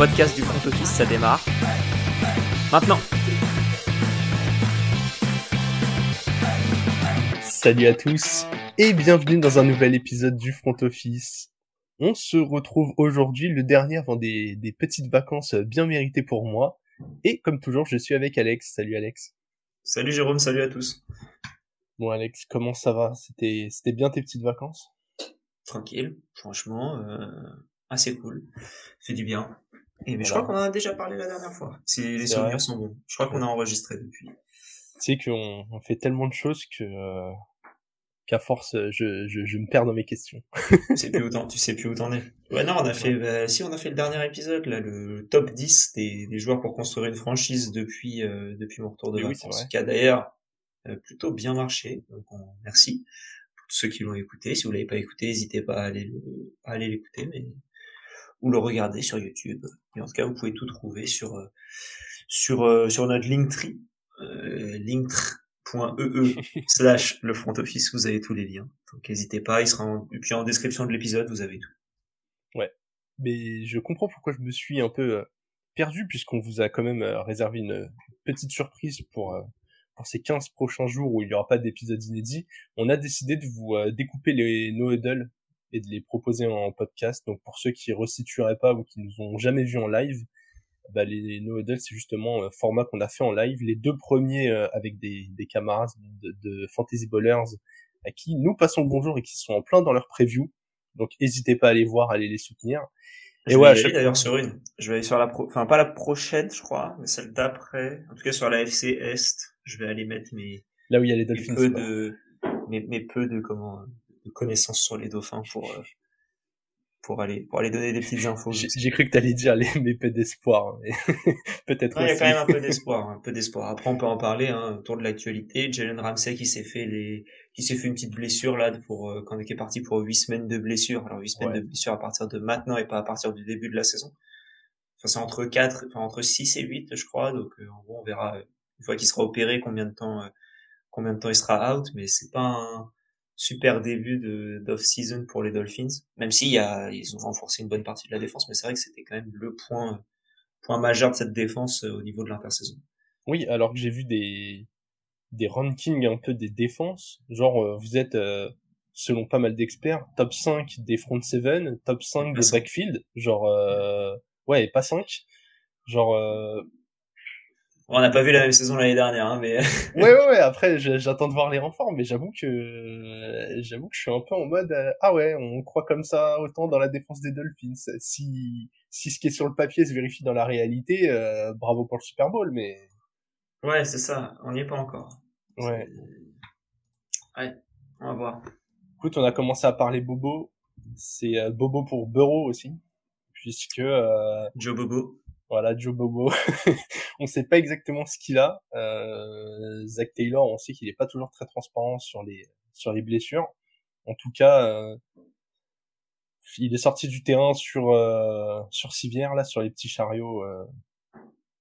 podcast du front office, ça démarre. Maintenant Salut à tous et bienvenue dans un nouvel épisode du front office. On se retrouve aujourd'hui, le dernier avant des, des petites vacances bien méritées pour moi. Et comme toujours, je suis avec Alex. Salut Alex. Salut Jérôme, salut à tous. Bon Alex, comment ça va? C'était c'était bien tes petites vacances? Tranquille, franchement, euh, assez cool. Fait du bien. Et mais je crois qu'on en a déjà parlé la dernière fois. Si les souvenirs vrai. sont bons. Je crois qu'on a enregistré depuis. Tu sais qu'on on fait tellement de choses que euh, qu'à force, je, je, je me perds dans mes questions. Tu sais plus où t'en, tu sais plus où t'en es. Ouais, non, on a fait, bah, si, on a fait le dernier épisode, là, le top 10 des, des joueurs pour construire une franchise depuis, euh, depuis mon retour de oui, c'est vacances. vrai. qui a d'ailleurs euh, plutôt bien marché. Donc, on- merci pour tous ceux qui l'ont écouté. Si vous l'avez pas écouté, n'hésitez pas à aller le, à aller l'écouter, mais, ou le regarder sur YouTube. Et en tout cas, vous pouvez tout trouver sur, euh, sur, euh, sur notre Linktree, euh, linktree.ee slash le front office, vous avez tous les liens. Donc n'hésitez pas, il sera en, et puis en description de l'épisode, vous avez tout. Mais je comprends pourquoi je me suis un peu euh, perdu puisqu'on vous a quand même réservé une petite surprise pour pour ces 15 prochains jours où il n'y aura pas d'épisode inédit. On a décidé de vous découper les no et de les proposer en podcast. Donc pour ceux qui resitueraient pas ou qui nous ont jamais vus en live, bah, les no huddle c'est justement un format qu'on a fait en live. Les deux premiers euh, avec des, des camarades de, de Fantasy Ballers à qui nous passons le bonjour et qui sont en plein dans leur preview. Donc n'hésitez pas à aller voir, à aller les soutenir. Et Et ouais, je vais aller d'ailleurs sur une. Je vais aller sur la pro, enfin pas la prochaine, je crois, mais celle d'après. En tout cas sur la FC Est, je vais aller mettre mes, Là où il y a les mes Dolphins. peu quoi. de, mes, mes peu de comment, de connaissances sur les dauphins pour, euh, pour aller, pour aller donner des petites infos. J'ai cru que t'allais dire les mes peu d'espoir, mais peut-être il y a quand même un peu d'espoir, un peu d'espoir. Après, on peut en parler, hein, autour de l'actualité. Jalen Ramsey qui s'est fait les, qui s'est fait une petite blessure, là, pour, euh, quand il est parti pour huit semaines de blessure. Alors, huit semaines Ouais. de blessure à partir de maintenant et pas à partir du début de la saison. Enfin, c'est entre quatre, enfin, entre 6 et 8, je crois. Donc, euh, en gros, on verra, euh, une fois qu'il sera opéré, combien de temps, euh, combien de temps il sera out. Mais c'est pas un super début de, d'off-season pour les Dolphins. Même s'il y a, ils ont renforcé une bonne partie de la défense, mais c'est vrai que c'était quand même le point, point majeur de cette défense euh, au niveau de l'intersaison. Oui, alors que j'ai vu des des rankings un peu des défenses, genre euh, vous êtes euh, selon pas mal d'experts top 5 des front 7, top 5 Pas des backfield, genre euh, ouais, pas 5. Genre euh, on n'a pas vu la même saison l'année dernière, hein, mais ouais ouais ouais, après j'attends de voir les renforts mais j'avoue que euh, j'avoue que je suis un peu en mode euh, ah ouais, on croit comme ça autant dans la défense des Dolphins. Si si ce qui est sur le papier se vérifie dans la réalité, euh, bravo pour le Super Bowl mais ouais, c'est ça. On n'y est pas encore. ouais. Ouais, on va voir. Écoute, on a commencé à parler Bobo. C'est euh, Bobo pour Burrow aussi, puisque euh, Joe Bobo. Voilà Joe Bobo. on sait pas exactement ce qu'il a. Euh, Zach Taylor, on sait qu'il est pas toujours très transparent sur les sur les blessures. En tout cas, euh, il est sorti du terrain sur euh, civière là, sur les petits chariots, euh,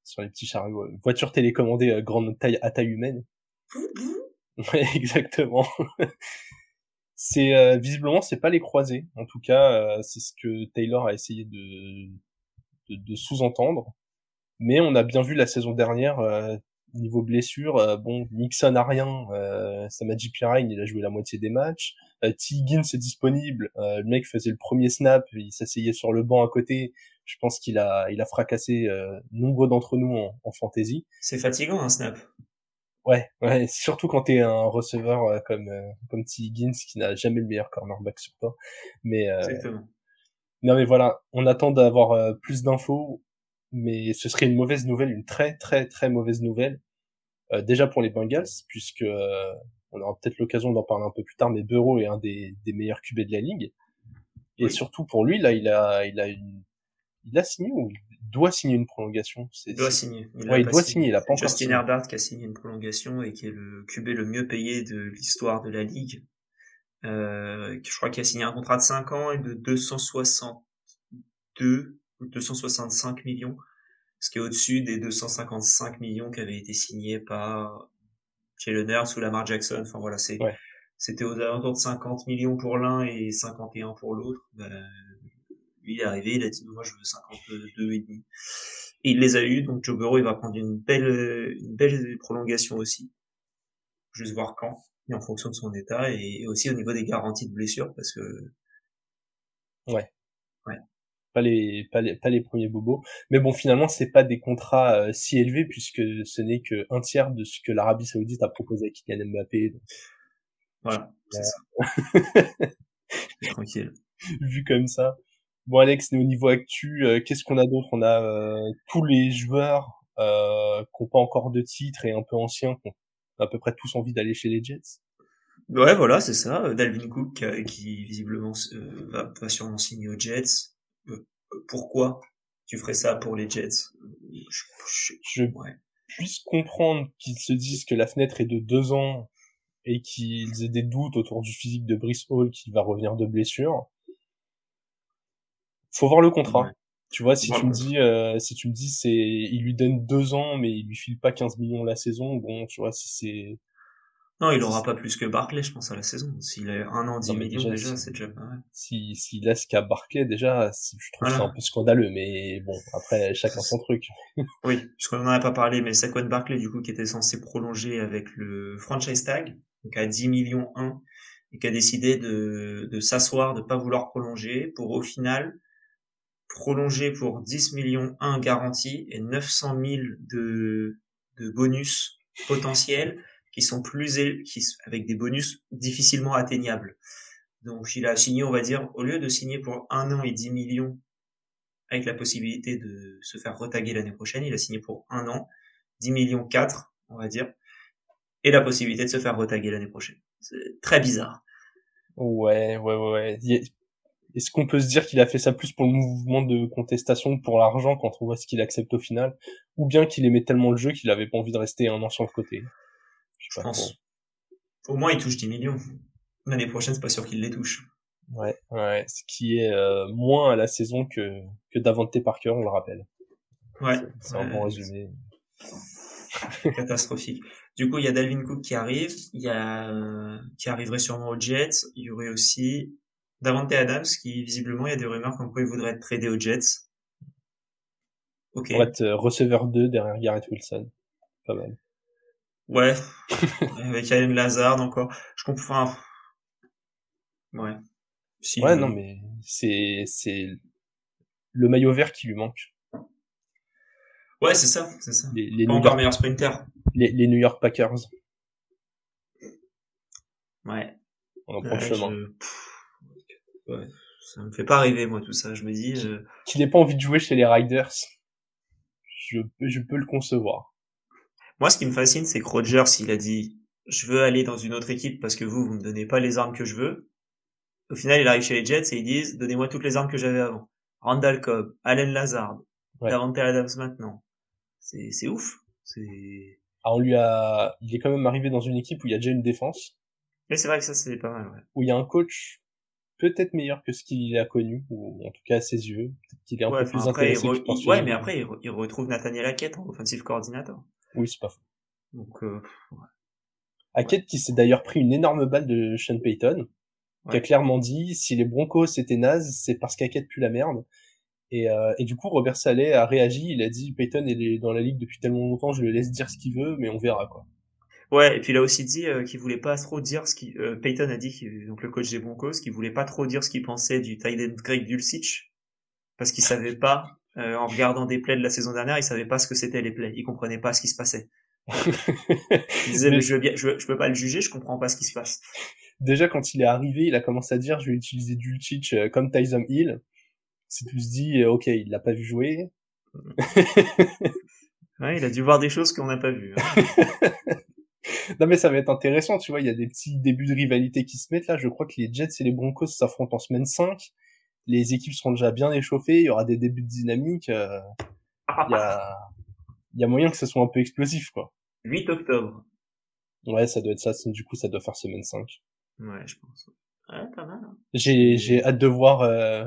sur les petits chariots, voiture télécommandée grande taille à taille humaine. Exactement. c'est visiblement c'est pas les croisés. En tout cas, c'est ce que Taylor a essayé de de, de sous-entendre. Mais on a bien vu la saison dernière euh, niveau blessure. euh, bon, Nixon a rien. Euh, Samaji Pirine, il a joué la moitié des matchs. Euh, T. Higgins est disponible. Euh, le mec faisait le premier snap, il s'asseyait sur le banc à côté. Je pense qu'il a il a fracassé euh, nombre d'entre nous en, en fantasy. C'est fatigant, un snap. Ouais, ouais, surtout quand t'es un receveur euh, comme euh, comme T. Higgins qui n'a jamais le meilleur cornerback sur toi. Mais euh, Exactement. Non mais voilà, on attend d'avoir euh, plus d'infos, mais ce serait une mauvaise nouvelle, une très très très mauvaise nouvelle. Euh, déjà pour les Bengals, puisque euh, on aura peut-être l'occasion d'en parler un peu plus tard, mais Burrow est un des, des meilleurs QB de la ligue. Et Oui. surtout pour lui, là, il a il a une il a signé ou il doit signer une prolongation. Il doit signer. Ouais, a il doit signer, il a pas Justin. Herbert qui a signé une prolongation et qui est le QB le mieux payé de l'histoire de la ligue. Euh, je crois qu'il a signé un contrat de 5 ans et de 262 ou 265 millions, ce qui est au-dessus des 255 millions qui avaient été signés par Jalen Hurts ou Lamar Jackson. Enfin voilà, c'est Ouais. c'était aux alentours de 50 millions pour l'un et 51 pour l'autre. Ben, il est arrivé, il a dit moi je veux 52 et demi. Et il les a eu, donc Joe Burrow il va prendre une belle une belle prolongation aussi. Juste voir quand, et en fonction de son état et aussi au niveau des garanties de blessure parce que ouais. Ouais. Pas les pas les pas les premiers bobos. Mais bon finalement c'est pas des contrats euh, si élevés puisque ce n'est que un tiers de ce que l'Arabie Saoudite a proposé à Kylian Mbappé donc... voilà c'est ça. Tranquille. Vu comme ça. Bon Alex au niveau actu euh, qu'est-ce qu'on a d'autre? On a euh, tous les joueurs euh, qui n'ont pas encore de titre et un peu anciens qui ont à peu près tous envie d'aller chez les Jets Ouais, voilà, c'est ça. Dalvin Cook qui visiblement va, va sûrement signer aux Jets pourquoi tu ferais ça pour les Jets? Je, je, puisse comprendre qu'ils se disent que la fenêtre est de deux ans et qu'ils aient des doutes autour du physique de Brice Hall qui va revenir de blessure. Faut voir le contrat. Tu vois, si tu me dis, euh, si tu me dis, c'est, il lui donne deux ans, mais il lui file pas 15 millions la saison, bon, tu vois, si c'est, non, il aura pas plus que Barclay, je pense, à la saison. S'il a un an, 10 millions déjà, c'est déjà pas mal. Si, s'il laisse qu'à Barclay, déjà, je trouve ça un peu scandaleux, mais bon, après, chacun son truc. oui, puisqu'on en a pas parlé, mais Saquon Barclay, du coup, qui était censé prolonger avec le franchise tag, donc à 10 millions 1, et qui a décidé de, de s'asseoir, de pas vouloir prolonger, pour au final, prolonger pour 10 millions 1 garantie et 900 000 de, de bonus potentiels qui sont plus qui, avec des bonus difficilement atteignables. Donc il a signé, on va dire, au lieu de signer pour un an et 10 millions avec la possibilité de se faire retaguer l'année prochaine, il a signé pour un an, 10 millions 4, on va dire, et la possibilité de se faire retaguer l'année prochaine. C'est très bizarre. Ouais, ouais, ouais. Est-ce qu'on peut se dire qu'il a fait ça plus pour le mouvement de contestation pour l'argent quand on voit ce qu'il accepte au final, ou bien qu'il aimait tellement le jeu qu'il avait pas envie de rester un an sur le côté? Je pense. Au moins, il touche 10 millions. L'année prochaine, c'est pas sûr qu'il les touche. Ouais, ouais, ce qui est euh, moins à la saison que que Davante Parker, on le rappelle. Ouais. C'est un bon résumé. Catastrophique. Du coup, il y a Dalvin Cook qui arrive, il y a qui arriverait sûrement aux Jets. Il y aurait aussi Davante Adams qui visiblement il y a des rumeurs comme quoi il voudrait être tradé aux Jets. Ok. Pour être euh, receveur 2 derrière Garrett Wilson. Pas mal. Ouais. Avec Allen Lazard encore. Je comprends. Ouais. Si ouais, non, mais c'est, c'est le maillot vert qui lui manque. Ouais, c'est ça, c'est ça. Les, les Pas encore meilleur sprinter. Les, les, New York Packers. Ouais. On en prend le chemin. Ouais. Ça me fait pas rêver, moi, tout ça. Je me dis. Je... Qu'il n'ait pas envie de jouer chez les Riders. Je, je peux le concevoir. Moi, ce qui me fascine, c'est que Rogers, il a dit, je veux aller dans une autre équipe parce que vous, vous me donnez pas les armes que je veux. Au final, il arrive chez les Jets et ils disent, donnez-moi toutes les armes que j'avais avant. Randall Cobb, Allen Lazard, ouais. Davante Adams maintenant. C'est, c'est ouf. C'est... Ah, on lui a, il est quand même arrivé dans une équipe où il y a déjà une défense. Mais c'est vrai que ça, c'est pas mal, ouais. Où il y a un coach peut-être meilleur que ce qu'il a connu, ou en tout cas à ses yeux. Peut-être qu'il est un peu plus intéressé. Ouais, mais après, il, retrouve Nathaniel Hackett en offensive coordinator. Oui, c'est pas faux. Donc, euh, Hackett qui s'est d'ailleurs pris une énorme balle de Sean Payton, qui a clairement dit si les Broncos étaient nazes, c'est parce qu'Hackett pue la merde. Et, euh, et du coup, Robert Saleh a réagi, il a dit Payton est dans la ligue depuis tellement longtemps, je le laisse dire ce qu'il veut, mais on verra quoi. Ouais, et puis il a aussi dit euh, qu'il voulait pas trop dire ce qu'il. Euh, Payton a dit, donc le coach des Broncos, qu'il voulait pas trop dire ce qu'il pensait du tight end Greg Dulcich, parce qu'il savait pas euh, en regardant des plays de la saison dernière, il savait pas ce que c'était les plays, il comprenait pas ce qui se passait. il disait mais je veux bien, je, peux pas le juger, je comprends pas ce qui se passe. Déjà quand il est arrivé, il a commencé à dire je vais utiliser Dulcich euh, comme Tyson Hill. C'est tout se dit euh, ok, il l'a pas vu jouer. ouais, il a dû voir des choses qu'on n'a pas vues. Hein. non mais ça va être intéressant, tu vois, il y a des petits débuts de rivalité qui se mettent là. Je crois que les Jets et les Broncos s'affrontent en semaine 5 les équipes seront déjà bien échauffées, il y aura des débuts de dynamique, euh, il y, a, y a moyen que ce soit un peu explosif, quoi. 8 octobre. Ouais, ça doit être ça, du coup, ça doit faire semaine 5. Ouais, je pense. Ouais, pas mal. Hein. J'ai, j'ai hâte de voir euh,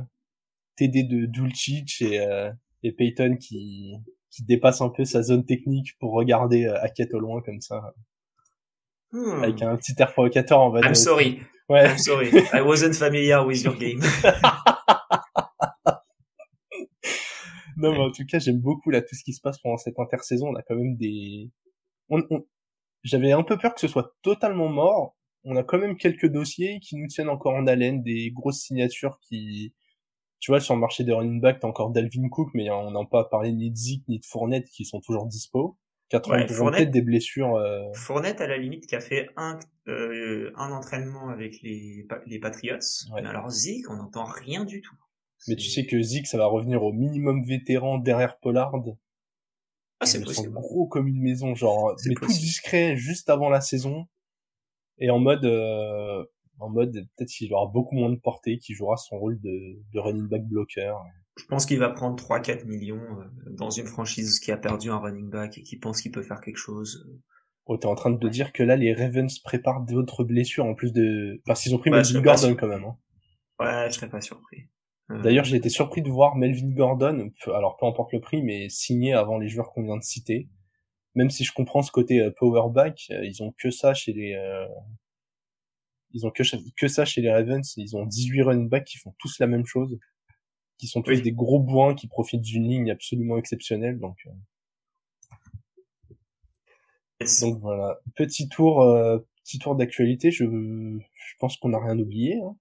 TD de Dulcich et, euh, et Peyton qui, qui dépasse un peu sa zone technique pour regarder euh, Hackett au loin comme ça. Hmm. Avec un petit air provocateur, en va I'm sorry. Ouais. I'm sorry. I wasn't familiar with your game. non, mais en tout cas, j'aime beaucoup là tout ce qui se passe pendant cette intersaison. On a quand même des. On, on... J'avais un peu peur que ce soit totalement mort. On a quand même quelques dossiers qui nous tiennent encore en haleine, des grosses signatures qui, tu vois, sur le marché des running back, t'as encore Dalvin Cook, mais on n'a pas parlé ni de Zeke ni de Fournette qui sont toujours dispo. 80 ouais, des blessures. Euh... Fournette à la limite qui a fait un euh, un entraînement avec les les Patriots. Mais alors Zeke, on n'entend rien du tout. Mais tu sais que Zeke, ça va revenir au minimum vétéran derrière Pollard. Ah, c'est possible. gros comme une maison, genre, mais tout discret juste avant la saison. Et en mode, euh, en mode, peut-être qu'il aura beaucoup moins de portée, qu'il jouera son rôle de, de running back blocker. Je pense qu'il va prendre 3-4 millions euh, dans une franchise qui a perdu un running back et qui pense qu'il peut faire quelque chose. Oh, t'es en train de te dire que là, les Ravens préparent d'autres blessures en plus de, parce qu'ils ont pris bah, Melvin Gordon quand même, hein. Ouais, je serais pas surpris. Euh, D'ailleurs, j'ai été surpris de voir Melvin Gordon, alors peu importe le prix, mais signé avant les joueurs qu'on vient de citer. Même si je comprends ce côté euh, powerback, ils ont que ça chez les, ils ont que, que ça chez les Ravens. Ils ont 18 running backs qui font tous la même chose qui sont tous des gros boins qui profitent d'une ligne absolument exceptionnelle. Donc, euh. donc voilà, petit tour, euh, petit tour d'actualité. Je, je pense qu'on n'a rien oublié. Hein.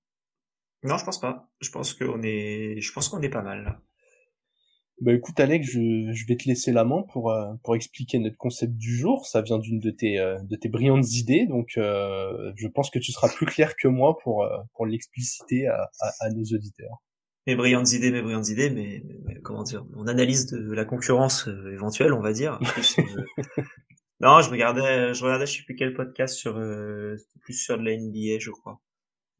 Non, je pense pas. Je pense qu'on est, je pense qu'on est pas mal. Là. Bah écoute Alex, je, je vais te laisser la main pour euh, pour expliquer notre concept du jour. Ça vient d'une de tes de tes brillantes idées, donc je pense que tu seras plus clair que moi pour pour l'expliciter à, à, nos auditeurs mes brillantes idées, mes brillantes idées, mais, comment dire, mon analyse de la concurrence euh, éventuelle, on va dire. non, je regardais, je regardais, je sais plus quel podcast sur, euh, plus sur de la NBA, je crois.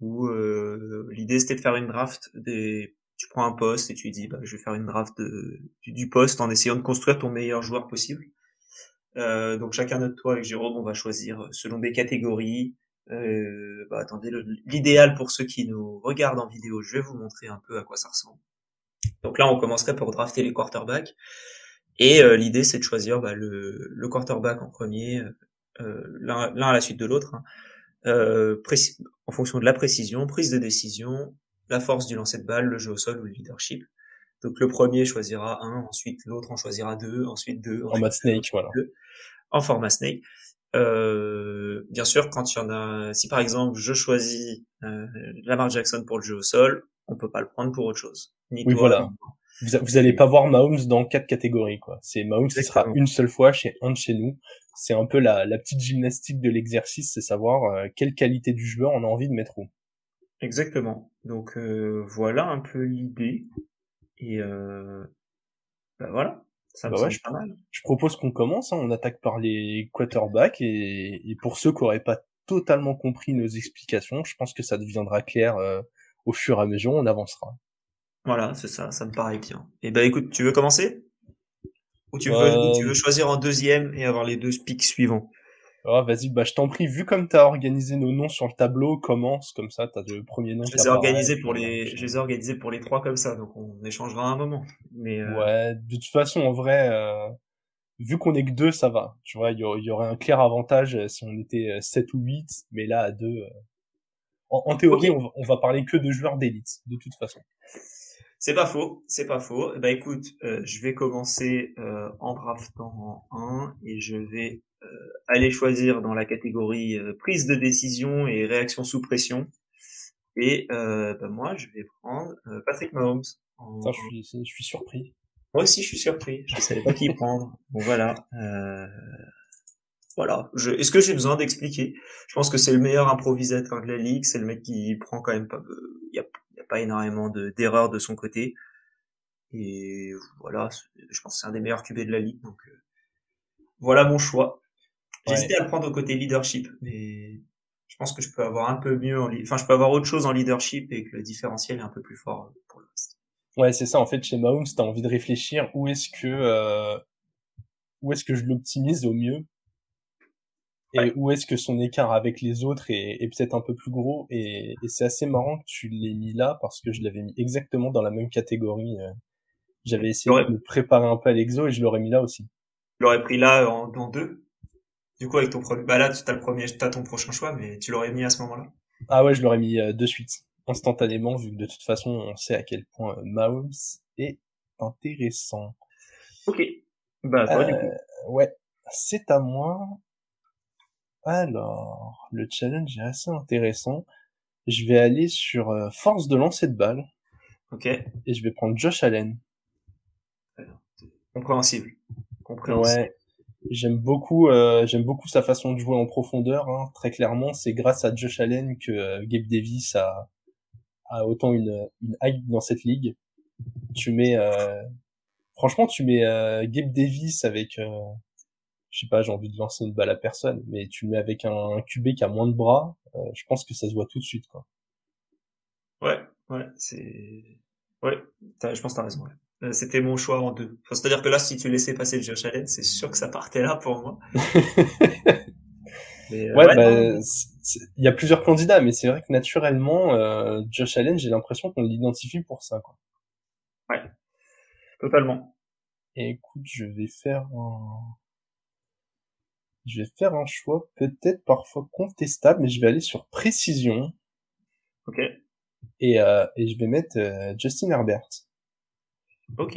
Où euh, l'idée c'était de faire une draft des, tu prends un poste et tu dis, bah, je vais faire une draft de, du, poste en essayant de construire ton meilleur joueur possible. Euh, donc chacun notre toit avec Jérôme, on va choisir selon des catégories, euh, bah, attendez, l'idéal pour ceux qui nous regardent en vidéo, je vais vous montrer un peu à quoi ça ressemble. Donc là, on commencerait pour drafter les quarterbacks. Et euh, l'idée, c'est de choisir bah, le, le, quarterback en premier, euh, l'un à la suite de l'autre, hein. en fonction de la précision, prise de décision, la force du lancer de balle, le jeu au sol ou le leadership. Donc le premier choisira un, ensuite l'autre en choisira deux, ensuite deux. En mode snake, voilà. en format snake. Euh, bien sûr, quand il y en a, si par exemple je choisis euh, Lamar Jackson pour le jeu au sol, on peut pas le prendre pour autre chose. oui, voilà. Vous, vous allez pas voir Mahomes dans quatre catégories, quoi. C'est Mahomes qui sera une seule fois chez un de chez nous. C'est un peu la, la petite gymnastique de l'exercice, c'est savoir euh, quelle qualité du joueur on a envie de mettre où. Exactement. Donc euh, voilà un peu l'idée. Et euh, bah voilà. Ça bah ouais, je, pas mal. Je propose qu'on commence. Hein. On attaque par les quarterbacks et, et pour ceux qui n'auraient pas totalement compris nos explications, je pense que ça deviendra clair euh, au fur et à mesure. On avancera. Voilà, c'est ça. Ça me paraît bien. Et eh ben écoute, tu veux commencer? Ou tu veux, euh... tu veux choisir en deuxième et avoir les deux pics suivants? Oh, vas-y, bah je t'en prie, vu comme t'as organisé nos noms sur le tableau, commence comme ça, t'as le premier nom. Je les ai organisés pour les, je les ai organisés pour les trois comme ça, donc on échangera un moment. Mais euh... ouais, de toute façon, en vrai, euh, vu qu'on est que deux, ça va. Tu vois, il y, aurait un clair avantage euh, si on était 7 euh, ou 8, mais là à deux. En, en, théorie, on, va, on va parler que de joueurs d'élite, de toute façon. C'est pas faux, c'est pas faux. Bah écoute, je vais commencer en draftant en 1 et je vais euh, aller choisir dans la catégorie euh, prise de décision et réaction sous pression. Et euh, bah, moi, je vais prendre Patrick Mahomes. je, suis, je suis surpris. Moi aussi, je suis surpris. Je savais pas qui prendre. Bon, voilà. Euh, voilà. Je... Est-ce que j'ai besoin d'expliquer? Je pense que c'est le meilleur improvisateur de la ligue. C'est le mec qui prend quand même pas. Il y a, pas énormément d'erreurs de, son côté. Et voilà. Je pense que c'est un des meilleurs QB de la ligue. Donc voilà mon choix. J'hésitais à le prendre au côté leadership, mais je pense que je peux avoir un peu mieux en enfin je peux avoir autre chose en leadership et que le différentiel est un peu plus fort pour le reste. Ouais, c'est ça en fait chez Mahomes, tu as envie de réfléchir où est-ce que euh, où est-ce que je l'optimise au mieux et où est-ce que son écart avec les autres est, est peut-être un peu plus gros et, et c'est assez marrant que tu l'aies mis là parce que je l'avais mis exactement dans la même catégorie. Euh. J'avais essayé de me préparer un peu à l'exo et je l'aurais mis là aussi. Je l'aurais pris là en, dans deux du coup, avec ton premier, bah là, tu as le premier, t'as ton prochain choix, mais tu l'aurais mis à ce moment-là. Ah ouais, je l'aurais mis euh, de suite, instantanément, vu que de toute façon, on sait à quel point euh, Mahomes est intéressant. Ok. Bah, toi, du coup. Euh, ouais, c'est à moi. Alors, le challenge est assez intéressant. Je vais aller sur force de lancer de balle Ok. et je vais prendre Josh Allen. Compréhensible. Compréhensible. Ouais, j'aime beaucoup, euh, j'aime beaucoup sa façon de jouer en profondeur. hein. Très clairement, c'est grâce à Josh Allen que euh, Gabe Davis a, a autant une, une hype dans cette ligue. Tu mets, euh, franchement, tu mets euh, Gabe Davis avec, euh, je sais pas, j'ai envie de lancer une balle à personne, mais tu mets avec un, QB qui a moins de bras. je pense que ça se voit tout de suite, quoi. Ouais, ouais, c'est... Ouais, je pense que t'as raison. ouais. Euh, C'était mon choix en deux. Enfin, C'est-à-dire que là, si tu laissais passer le Josh Allen, c'est sûr que ça partait là pour moi. Mais, euh, Ouais, ouais, bah, il y a plusieurs candidats, mais c'est vrai que naturellement, euh, Josh Allen, j'ai l'impression qu'on l'identifie pour ça. Quoi. totalement. Et écoute, je vais faire un, je vais faire un choix peut-être parfois contestable, mais je vais aller sur précision Ok, et euh, et je vais mettre euh, Justin Herbert, ok.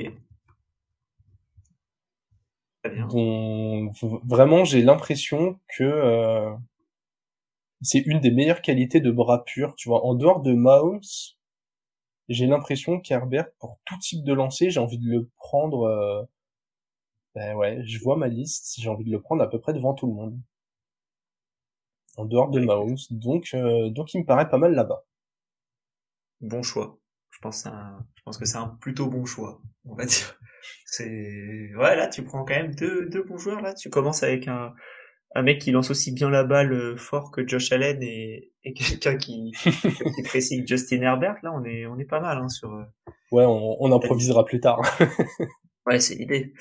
Très bien. vraiment j'ai l'impression que euh, c'est une des meilleures qualités de bras pur. Tu vois, en dehors de Mahomes, j'ai l'impression qu'Herbert, pour tout type de lancer, j'ai envie de le prendre. euh, Ben ouais, je vois ma liste, j'ai envie de le prendre à peu près devant tout le monde. En dehors de Ouais. Mahomes, donc euh, donc il me paraît pas mal là-bas. Bon choix. Je pense, que c'est un- je pense que c'est un plutôt bon choix, on va dire. C'est, ouais, là, tu prends quand même deux, deux bons joueurs, là. Tu commences avec un, un mec qui lance aussi bien la balle euh, fort que Josh Allen et, et quelqu'un qui, qui précise Justin Herbert. Là, on est, on est pas mal, hein, sur, euh, Ouais, on, on improvisera plus tard. Ouais, c'est l'idée.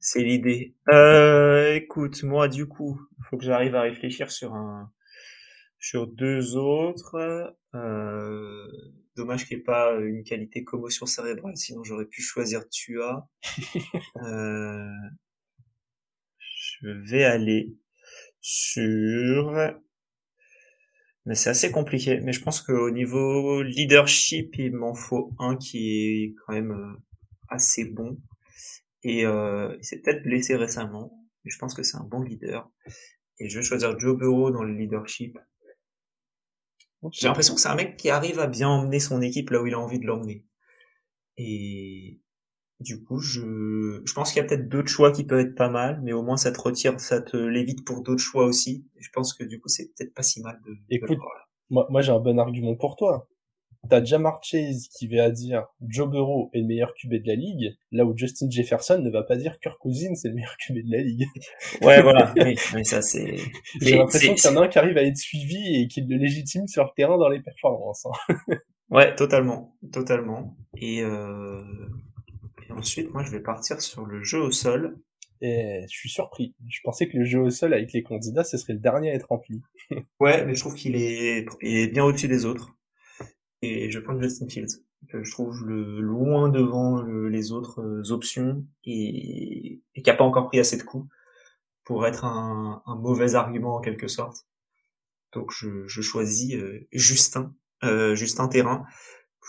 C'est l'idée. Euh, écoute, moi, du coup, faut que j'arrive à réfléchir sur un, sur deux autres. Euh, dommage qu'il n'y ait pas une qualité commotion cérébrale, sinon j'aurais pu choisir Tua. Euh, je vais aller sur, mais c'est assez compliqué. Mais je pense qu'au niveau leadership, il m'en faut un qui est quand même euh, assez bon. Et euh, il s'est peut-être blessé récemment, mais je pense que c'est un bon leader. Et je vais choisir Joe Burrow dans le leadership. J'ai l'impression que c'est un mec qui arrive à bien emmener son équipe là où il a envie de l'emmener. Et du coup, je, je pense qu'il y a peut-être d'autres choix qui peuvent être pas mal, mais au moins ça te retire, ça te l'évite pour d'autres choix aussi. Et je pense que du coup, c'est peut-être pas si mal de, de le Écoute, voir là. Moi, moi j'ai un bon argument pour toi. T'as Jamar Chase qui va dire Joe Burrow est le meilleur QB de la ligue, là où Justin Jefferson ne va pas dire Kirk Cousins est le meilleur QB de la ligue. Ouais, voilà. oui, mais ça c'est. J'ai l'impression c'est- qu'il y en a un qui arrive à être suivi et qui le légitime sur le terrain dans les performances. hein. Ouais, totalement, totalement. Et, euh... et ensuite, moi, je vais partir sur le jeu au sol. Et je suis surpris. Je pensais que le jeu au sol avec les candidats, ce serait le dernier à être rempli. Ouais, mais je trouve qu'il est, il est bien au-dessus des autres. Et je prends Justin Fields, que je trouve le loin devant le- les autres euh, options et, et qui a pas encore pris assez de coups pour être un, un mauvais argument en quelque sorte. Donc je, je choisis euh, Justin, euh, Justin Terrain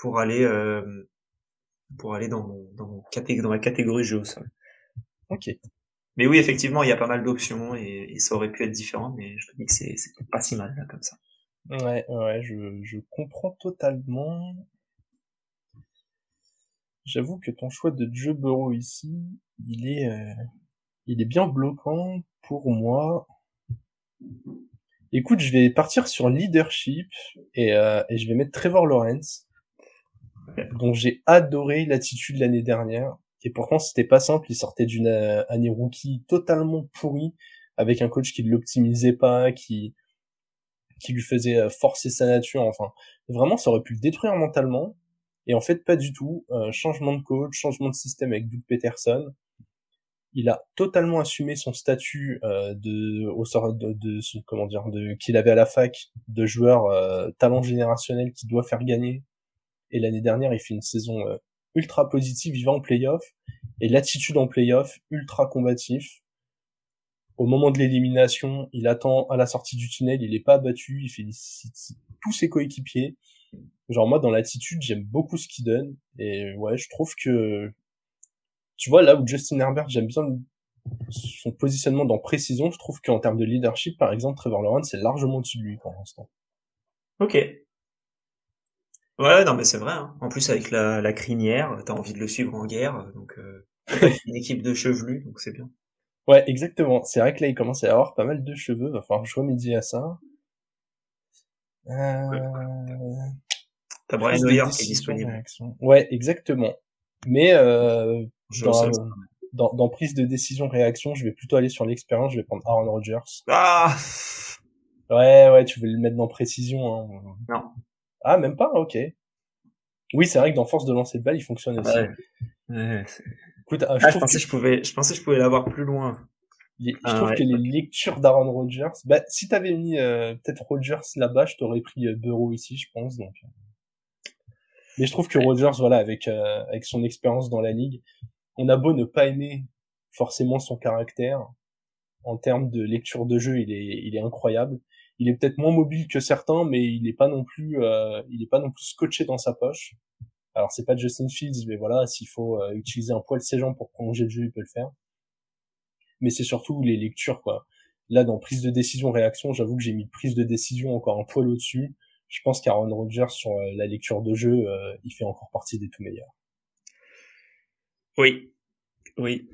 pour aller euh, pour aller dans mon dans mon catég- dans ma catégorie jeu au sol. Ok. Mais oui, effectivement, il y a pas mal d'options et, et ça aurait pu être différent, mais je me dis que c'est c'est pas si mal là comme ça. Ouais, ouais, je, je comprends totalement. J'avoue que ton choix de Joe ici, il est, euh, il est bien bloquant pour moi. Écoute, je vais partir sur leadership et, euh, et je vais mettre Trevor Lawrence, dont j'ai adoré l'attitude l'année dernière. Et pourtant, c'était pas simple. Il sortait d'une euh, année rookie totalement pourrie, avec un coach qui ne l'optimisait pas, qui qui lui faisait euh, forcer sa nature. Enfin, vraiment, ça aurait pu le détruire mentalement. Et en fait, pas du tout. Euh, changement de coach, changement de système avec Doug Peterson. Il a totalement assumé son statut euh, de au sort de, de comment dire de qu'il avait à la fac de joueur euh, talent générationnel qui doit faire gagner. Et l'année dernière, il fait une saison ultra positive, il va en playoff et l'attitude en playoff ultra combatif. Au moment de l'élimination, il attend à la sortie du tunnel, il est pas abattu, il félicite tous ses coéquipiers. Genre moi dans l'attitude, j'aime beaucoup ce qu'il donne et ouais, je trouve que tu vois, là où Justin Herbert, j'aime bien son positionnement dans précision, je trouve qu'en termes de leadership, par exemple, Trevor Lawrence, c'est largement au-dessus de lui pour l'instant. Ok. Ouais, non, mais c'est vrai. Hein. En plus, avec la, la crinière, t'as envie de le suivre en guerre, donc euh, une équipe de chevelus, donc c'est bien. Ouais, exactement. C'est vrai que là, il commence à avoir pas mal de cheveux. Va falloir que je remédie à ça. Euh... T'as Brian Hoyer qui est disponible. Réaction. Ouais, exactement. Mais euh, dans, dans, dans, prise de décision réaction, je vais plutôt aller sur l'expérience. Je vais prendre Aaron Rodgers. Ah Ouais, ouais, tu veux le mettre dans précision. Hein. Non. Ah, même pas? Ok. Oui, c'est vrai que dans force de lancer de balle, il fonctionne aussi. Ouais. ouais Écoute, ah, je, ah, je, pensais que... je pouvais, je pensais que je pouvais l'avoir plus loin. Je ah, trouve que les lectures d'Aaron Rodgers, bah, si t'avais mis euh, peut-être Rodgers là-bas, je t'aurais pris euh, Bureau ici, je pense. Donc, euh. mais je trouve que Rodgers, voilà, avec euh, avec son expérience dans la ligue, on a beau ne pas aimer forcément son caractère, en termes de lecture de jeu, il est il est incroyable. Il est peut-être moins mobile que certains, mais il est pas non plus il est pas non plus scotché dans sa poche. Alors c'est pas Justin Fields, mais voilà, s'il faut utiliser un poil de ses jambes pour prolonger le jeu, il peut le faire mais c'est surtout les lectures, quoi. Là, dans prise de décision, réaction, j'avoue que j'ai mis prise de décision encore un poil au-dessus. Je pense qu'Aaron Rodgers, sur euh, la lecture de jeu, euh, il fait encore partie des tout meilleurs. Oui, oui.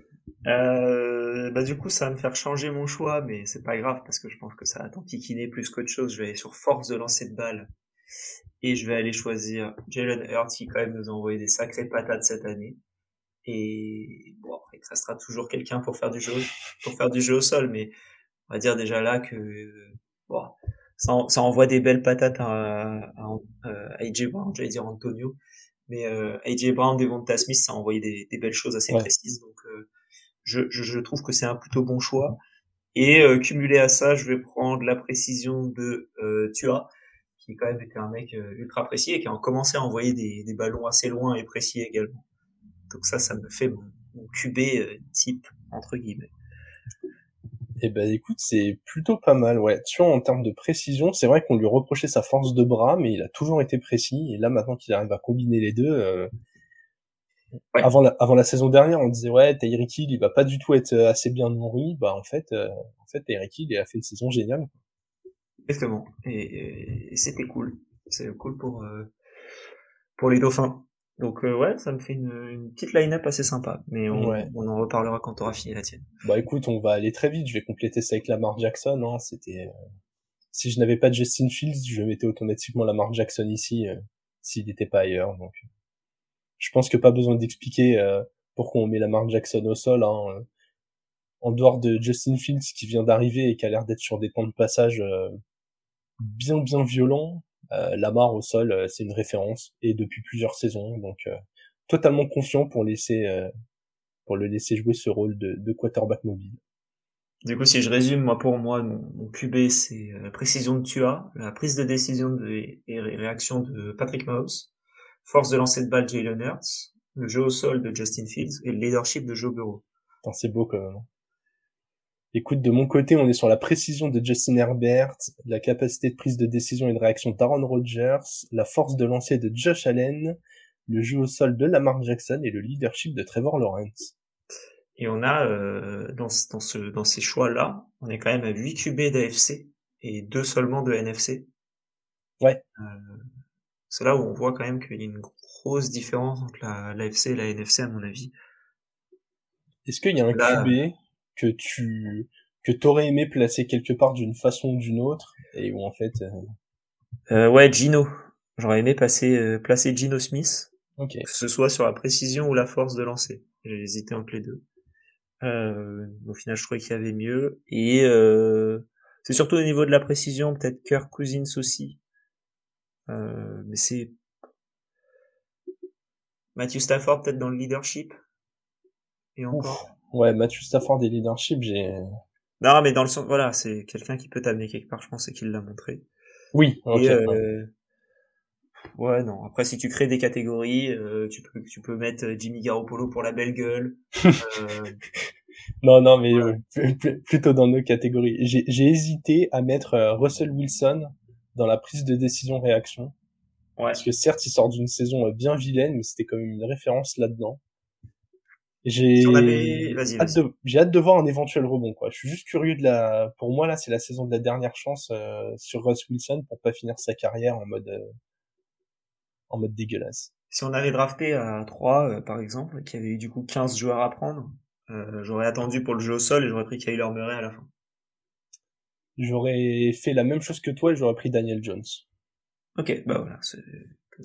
Euh, bah du coup, ça va me faire changer mon choix, mais c'est pas grave parce que je pense que ça va t'enquiquiner plus qu'autre chose. Je vais aller sur force de lancer de balle et je vais aller choisir Jalen Hurts qui quand même nous a envoyé des sacrées patates cette année. Et bon, après, ça sera toujours quelqu'un pour faire du jeu, pour faire du jeu au sol, mais on va dire déjà là que bon, ça, ça envoie des belles patates à, à, à AJ Brown, j'allais dire Antonio, mais euh, AJ Brown, Devonta Smith, ça a envoyé des, des belles choses assez précises, donc euh, je, je, je, trouve que c'est un plutôt bon choix. Et euh, cumulé à ça, je vais prendre la précision de euh, Tua, qui quand même était un mec euh, ultra précis et qui a commencé à envoyer des, des ballons assez loin et précis également. Donc ça, ça me fait mon, QB euh, type, entre guillemets. Eh ben écoute, c'est plutôt pas mal, ouais. Tu vois, en termes de précision, c'est vrai qu'on lui reprochait sa force de bras, mais il a toujours été précis. Et là, maintenant qu'il arrive à combiner les deux, euh... avant, la, avant la saison dernière, on disait ouais, Tyreek Hill, il va pas du tout être euh, assez bien nourri. Bah en fait, euh, en fait, Tyreek Hill, il a fait une saison géniale. Exactement. Et, et c'était cool. C'est cool pour euh, pour les Dauphins. Donc euh, ouais, ça me fait une, une petite line-up assez sympa, mais on, on en reparlera quand t'auras fini la tienne. Bah écoute, on va aller très vite, je vais compléter ça avec Lamar Jackson, hein. c'était... Euh, si je n'avais pas de Justin Fields, je mettais automatiquement Lamar Jackson ici, euh, s'il n'était pas ailleurs, donc... Je pense que pas besoin d'expliquer pourquoi on met Lamar Jackson au sol, hein. En dehors de Justin Fields qui vient d'arriver et qui a l'air d'être sur des temps de passage bien bien violents, euh, Lamar au sol, euh, c'est une référence et depuis plusieurs saisons, donc euh, totalement confiant pour laisser pour le laisser jouer ce rôle de, de quarterback mobile. Du coup, si je résume, moi pour moi, mon, QB, c'est la précision de Tua, la prise de décision de, et réaction de Patrick Mahomes, force de lancer de balle Jalen Hurts, le jeu au sol de Justin Fields et le leadership de Joe Burrow. C'est beau quand même. Écoute, de mon côté, on est sur la précision de Justin Herbert, la capacité de prise de décision et de réaction d'Aaron Rodgers, la force de lancer de Josh Allen, le jeu au sol de Lamar Jackson et le leadership de Trevor Lawrence. Et on a euh, dans, dans, ce, dans ces choix-là, on est quand même à 8 QB d'AFC et 2 seulement de NFC. Ouais. Euh, c'est là où on voit quand même qu'il y a une grosse différence entre la, l'AFC et la NFC à mon avis. Est-ce qu'il y a un QB que tu que t'aurais aimé placer quelque part d'une façon ou d'une autre et où en fait euh... Euh, ouais Gino. J'aurais aimé passer euh, placer Gino Smith. Okay. que ce soit sur la précision ou la force de lancer. J'ai hésité entre les deux. Euh, au final je trouvais qu'il y avait mieux. Et euh, c'est surtout au niveau de la précision peut-être Kirk Cousins aussi. Mais c'est Matthew Stafford peut-être dans le leadership. Et encore Ouais, Matthew Stafford des leadership, j'ai. Non, mais dans le sens, voilà, c'est quelqu'un qui peut t'amener quelque part, je pense, et qu'il l'a montré. Oui. Okay, euh... ouais. non. Après, si tu crées des catégories, euh, tu peux, tu peux mettre Jimmy Garoppolo pour la belle gueule. euh... non, non, mais plutôt dans nos catégories. J'ai hésité à mettre euh, Russell Wilson dans la prise de décision réaction. Ouais. Parce que certes, il sort d'une saison euh, bien vilaine, mais c'était quand même une référence là-dedans. J'ai Si avait- hâte de, j'ai hâte de voir un éventuel rebond, quoi. Je suis juste curieux de la, pour moi, là, c'est la saison de la dernière chance, euh, sur Russ Wilson pour pas finir sa carrière en mode, euh, en mode dégueulasse. Si on avait drafté à 3, euh, par exemple, qui avait eu du coup 15 joueurs à prendre, euh, j'aurais attendu pour le jeu au sol et j'aurais pris Kyler Murray à la fin. J'aurais fait la même chose que toi et j'aurais pris Daniel Jones. Ok, bah voilà, c'est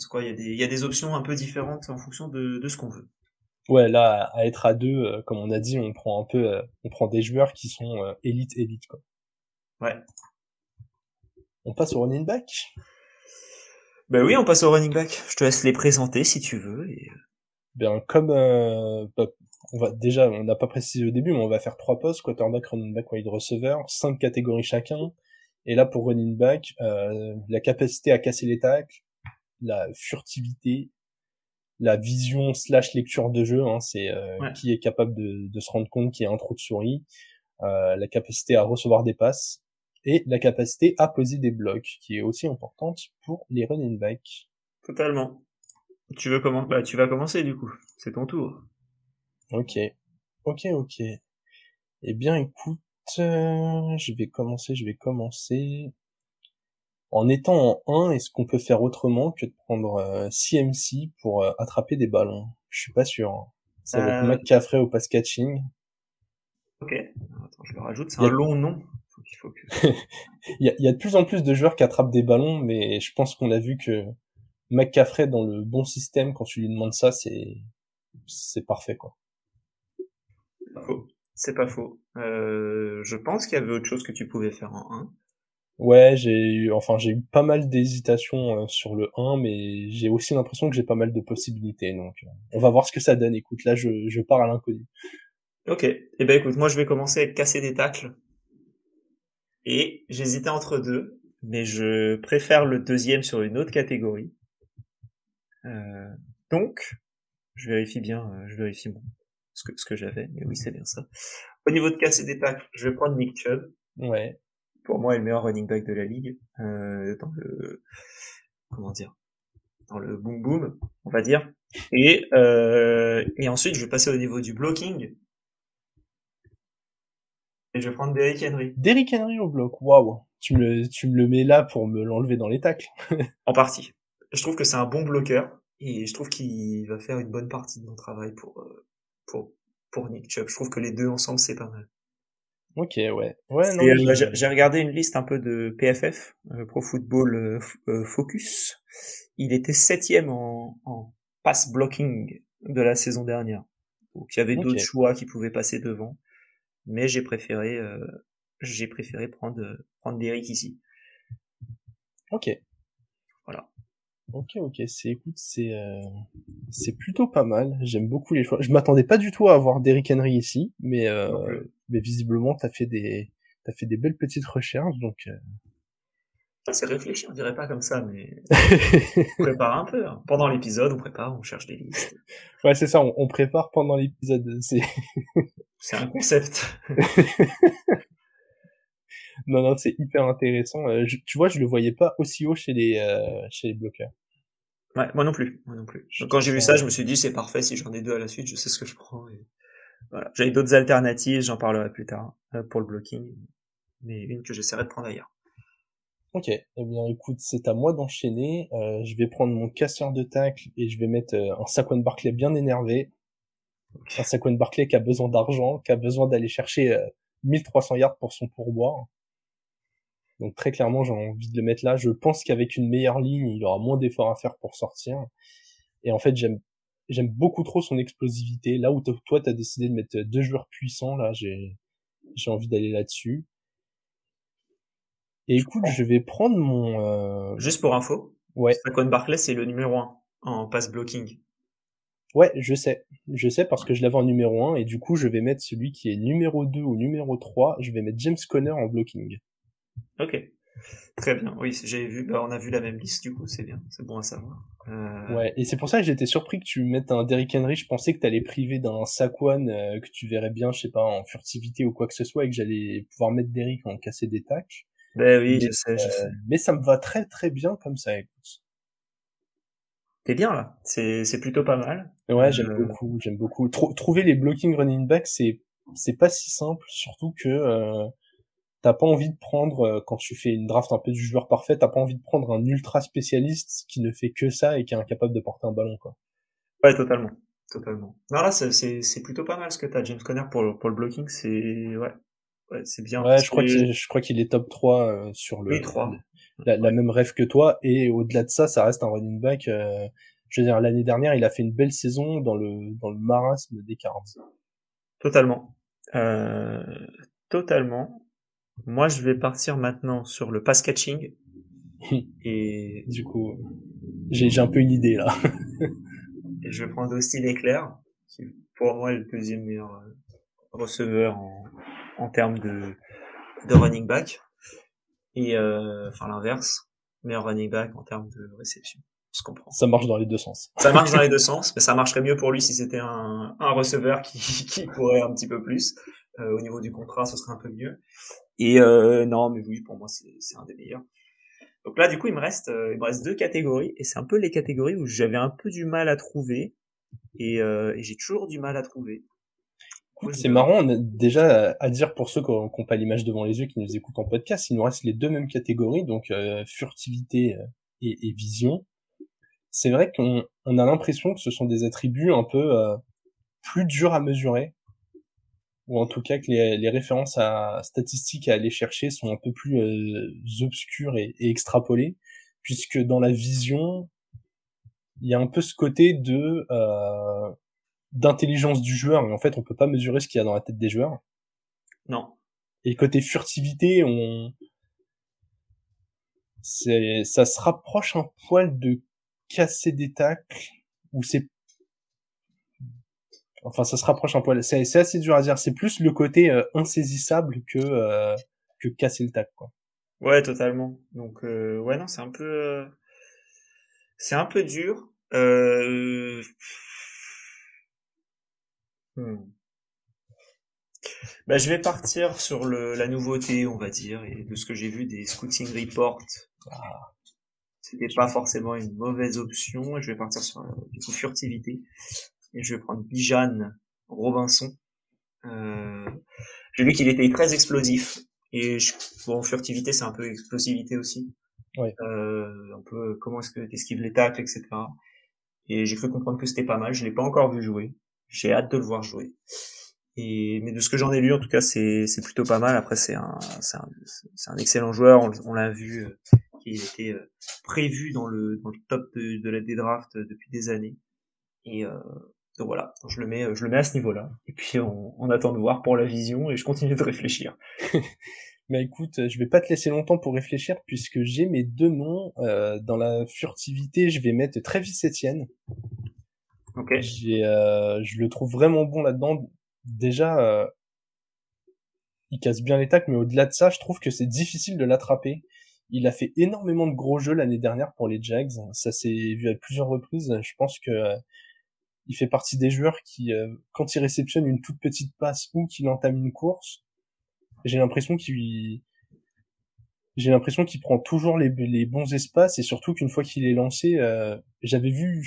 quoi, il y, a des, il y a des options un peu différentes en fonction de, de ce qu'on veut. Ouais, là, à être à deux, euh, comme on a dit, on prend un peu, euh, on prend des joueurs qui sont euh, élite, élite, quoi. Ouais. On passe au running back? Bah oui, on passe au running back. Je te laisse les présenter si tu veux. Et... Bien, comme euh, bah, on va déjà, on n'a pas précisé au début, mais on va faire trois postes quarterback, running back, wide receiver, cinq catégories chacun. Et là, pour running back, euh, la capacité à casser les tacles, la furtivité, la vision slash lecture de jeu, hein, c'est euh, Ouais. qui est capable de, de se rendre compte qu'il y a un trou de souris, euh, la capacité à recevoir des passes et la capacité à poser des blocs, qui est aussi importante pour les running backs. Totalement. Tu veux comment Bah tu vas commencer du coup. C'est ton tour. Ok, ok, ok. Eh bien, écoute, euh, je vais commencer, je vais commencer. En étant en 1, est-ce qu'on peut faire autrement que de prendre euh, CMC pour euh, attraper des ballons? Je suis pas sûr. hein. Ça va être Euh. McCaffrey au pass catching. Ok. Attends, je le rajoute. C'est un long nom. Il faut que. Il y a, il y a de plus en plus de joueurs qui attrapent des ballons, mais je pense qu'on a vu que McCaffrey dans le bon système, quand tu lui demandes ça, c'est c'est parfait quoi. C'est pas faux. C'est pas faux. Euh, je pense qu'il y avait autre chose que tu pouvais faire en 1. Ouais, j'ai eu, enfin, j'ai eu pas mal d'hésitations euh, sur le 1, mais j'ai aussi l'impression que j'ai pas mal de possibilités, donc euh, on va voir ce que ça donne. Écoute, là, je, je pars à l'inconnu. Ok. Eh ben écoute, moi je vais commencer avec casser des tacles. Et j'hésitais entre deux, mais je préfère le deuxième sur une autre catégorie. Euh, donc, je vérifie bien, euh, je vérifie mon, ce que, ce que j'avais, mais oui, c'est bien ça. Au niveau de casser des tacles, je vais prendre Nick Chubb. Ouais, Pour moi, est le meilleur running back de la ligue, euh, dans le, comment dire, dans le boom boom, on va dire. Et, euh, et ensuite, je vais passer au niveau du blocking. Et je vais prendre Derrick Henry. Derrick Henry au bloc, waouh. Tu me, le- tu me le mets là pour me l'enlever dans les tacles. En partie. Je trouve que c'est un bon bloqueur. Et je trouve qu'il va faire une bonne partie de mon travail pour, euh, pour, pour Nick Chubb. Je trouve que les deux ensemble, c'est pas mal. Ok, ouais. Ouais, non, euh, j'ai- regardé une liste un peu de PFF, euh, Pro Football euh, euh, Focus. Il était septième en, en pass blocking de la saison dernière. Donc il y avait d'autres choix qui pouvaient passer devant, mais j'ai préféré euh, j'ai préféré prendre prendre Derrick ici. Ok. Voilà. Ok, ok. C'est, écoute, c'est, euh, c'est plutôt pas mal. J'aime beaucoup les choix. Je m'attendais pas du tout à avoir Derrick Henry ici, mais, euh. Mais visiblement, t'as fait des, t'as fait des belles petites recherches, donc. euh, C'est réfléchi, on dirait pas comme ça, mais on prépare un peu. hein. Pendant l'épisode, on prépare, on cherche des listes. ouais, c'est ça. On, on prépare pendant l'épisode. C'est, C'est un concept. non, non, c'est hyper intéressant. Euh, je- tu vois, je le voyais pas aussi haut chez les, euh, chez les bloqueurs. Ouais, moi non plus, moi non plus. Donc, quand j'ai vu ça, ça- je me suis dit c'est parfait si j'en ai deux à la suite, je sais ce que je prends. Et... Voilà. J'avais d'autres alternatives, j'en parlerai plus tard euh, pour le blocking, mais une que j'essaierai de prendre ailleurs. Ok, eh bien écoute, c'est à moi d'enchaîner. Euh, je vais prendre mon casseur de tacle et je vais mettre euh, un Saquon Barclay bien énervé. Un Saquon Barclay qui a besoin d'argent, qui a besoin d'aller chercher euh, 1300 yards pour son pourboire. Donc très clairement, j'ai envie de le mettre là. Je pense qu'avec une meilleure ligne, il aura moins d'efforts à faire pour sortir. Et en fait, j'aime j'aime beaucoup trop son explosivité. Là où toi, t'as décidé de mettre deux joueurs puissants, là, j'ai j'ai envie d'aller là-dessus. Et écoute, je vais prendre mon euh, Juste pour info, ouais Saquon Barclay c'est le numéro 1 en pass blocking. ouais je sais je sais parce que je l'avais en numéro 1 et du coup je vais mettre celui qui est numéro 2 ou numéro 3 je vais mettre James Conner en blocking Ok, très bien. Oui, j'avais vu, bah, on a vu la même liste du coup, c'est bien, c'est bon à savoir. Euh, ouais et c'est pour ça que j'étais surpris que tu mettes un Derrick Henry je pensais que t'allais priver d'un Saquon euh, que tu verrais bien je sais pas en furtivité ou quoi que ce soit et que j'allais pouvoir mettre Derrick en casser des tacles Ben oui, Mais, je sais, je Euh, sais. mais ça me va très très bien comme ça écoute t'es bien là. C'est c'est plutôt pas mal. Ouais, j'aime beaucoup, j'aime beaucoup. trouver les blocking running back, c'est c'est pas si simple, surtout que t'as pas envie de prendre euh, quand tu fais une draft un peu du joueur parfait, t'as pas envie de prendre un ultra spécialiste qui ne fait que ça et qui est incapable de porter un ballon quoi. Ouais, totalement, totalement. Non là, c'est c'est plutôt pas mal ce que t'as, James Conner pour le, pour le blocking, c'est ouais, ouais c'est bien. Ouais, je crois qu'il je crois qu'il est top 3 euh, sur le. Oui, 3. La, la, même rêve que toi et au-delà de ça, ça reste un running back. Euh, je veux dire, l'année dernière, il a fait une belle saison dans le dans le marasme des 40. Totalement, euh, totalement. Moi, je vais partir maintenant sur le pass catching. et du coup, j'ai un peu une idée là. et je vais prendre Austin Eclair, qui pour moi est le deuxième meilleur euh, receveur en, en termes de, de running back. Et euh, enfin l'inverse, meilleur running back en termes de réception. Je comprends. Ça marche dans les deux sens. Ça marche dans les deux sens, mais ça marcherait mieux pour lui si c'était un, un receveur qui, qui courait un petit peu plus. Euh, au niveau du contrat, ce serait un peu mieux. Et euh, non, mais oui, pour moi, c'est un des meilleurs. Donc là, du coup, il me reste, euh, il me reste deux catégories, et c'est un peu les catégories où j'avais un peu du mal à trouver, et, euh, et j'ai toujours du mal à trouver. C'est marrant, on a déjà à dire pour ceux qui n'ont pas l'image devant les yeux, qui nous écoutent en podcast, il nous reste les deux mêmes catégories, donc euh, furtivité et, et, vision. C'est vrai qu'on on a l'impression que ce sont des attributs un peu plus durs à mesurer, ou en tout cas que les, les, références à statistiques à aller chercher sont un peu plus euh, obscures et, et, extrapolées, puisque dans la vision, il y a un peu ce côté de euh, d'intelligence du joueur, mais en fait on peut pas mesurer ce qu'il y a dans la tête des joueurs. Non. Et côté furtivité, on c'est ça se rapproche un poil de casser des tacles, où c'est Enfin, ça se rapproche un poil. C'est assez dur à dire. C'est plus le côté euh, insaisissable que euh, que casser le tac. Ouais, totalement. Donc, euh, ouais, non, c'est un peu, c'est un peu dur. Hmm. Bah, je vais partir sur la nouveauté, on va dire, et de ce que j'ai vu des scouting reports. Ah. C'était pas forcément une mauvaise option. Je vais partir sur coup furtivité et je vais prendre Bijan Robinson. Euh, j'ai vu qu'il était très explosif et je, bon furtivité c'est un peu explosivité aussi. Ouais. Euh, un peu comment est-ce que t'esquives les tacles etc. Et j'ai cru comprendre que c'était pas mal. Je l'ai pas encore vu jouer. J'ai hâte de le voir jouer. Et mais de ce que j'en ai lu en tout cas c'est c'est plutôt pas mal. Après c'est un c'est un, c'est un excellent joueur. On, on l'a vu. Euh, qui était euh, prévu dans le dans le top de, de la des drafts depuis des années. Et, euh, donc voilà, je le mets, je le mets à ce niveau-là. Et puis on, on, attend de voir pour la vision et je continue de réfléchir. Mais écoute, je vais pas te laisser longtemps pour réfléchir puisque j'ai mes deux noms euh, dans la furtivité. Je vais mettre Travis Etienne. Ok. J'ai, euh, je le trouve vraiment bon là-dedans. Déjà, euh, il casse bien les tacles, mais au-delà de ça, je trouve que c'est difficile de l'attraper. Il a fait énormément de gros jeux l'année dernière pour les Jags. Ça s'est vu à plusieurs reprises. Je pense que il fait partie des joueurs qui, euh, quand il réceptionne une toute petite passe ou qu'il entame une course, j'ai l'impression qu'il j'ai l'impression qu'il prend toujours les, les, bons espaces et surtout qu'une fois qu'il est lancé, euh, j'avais vu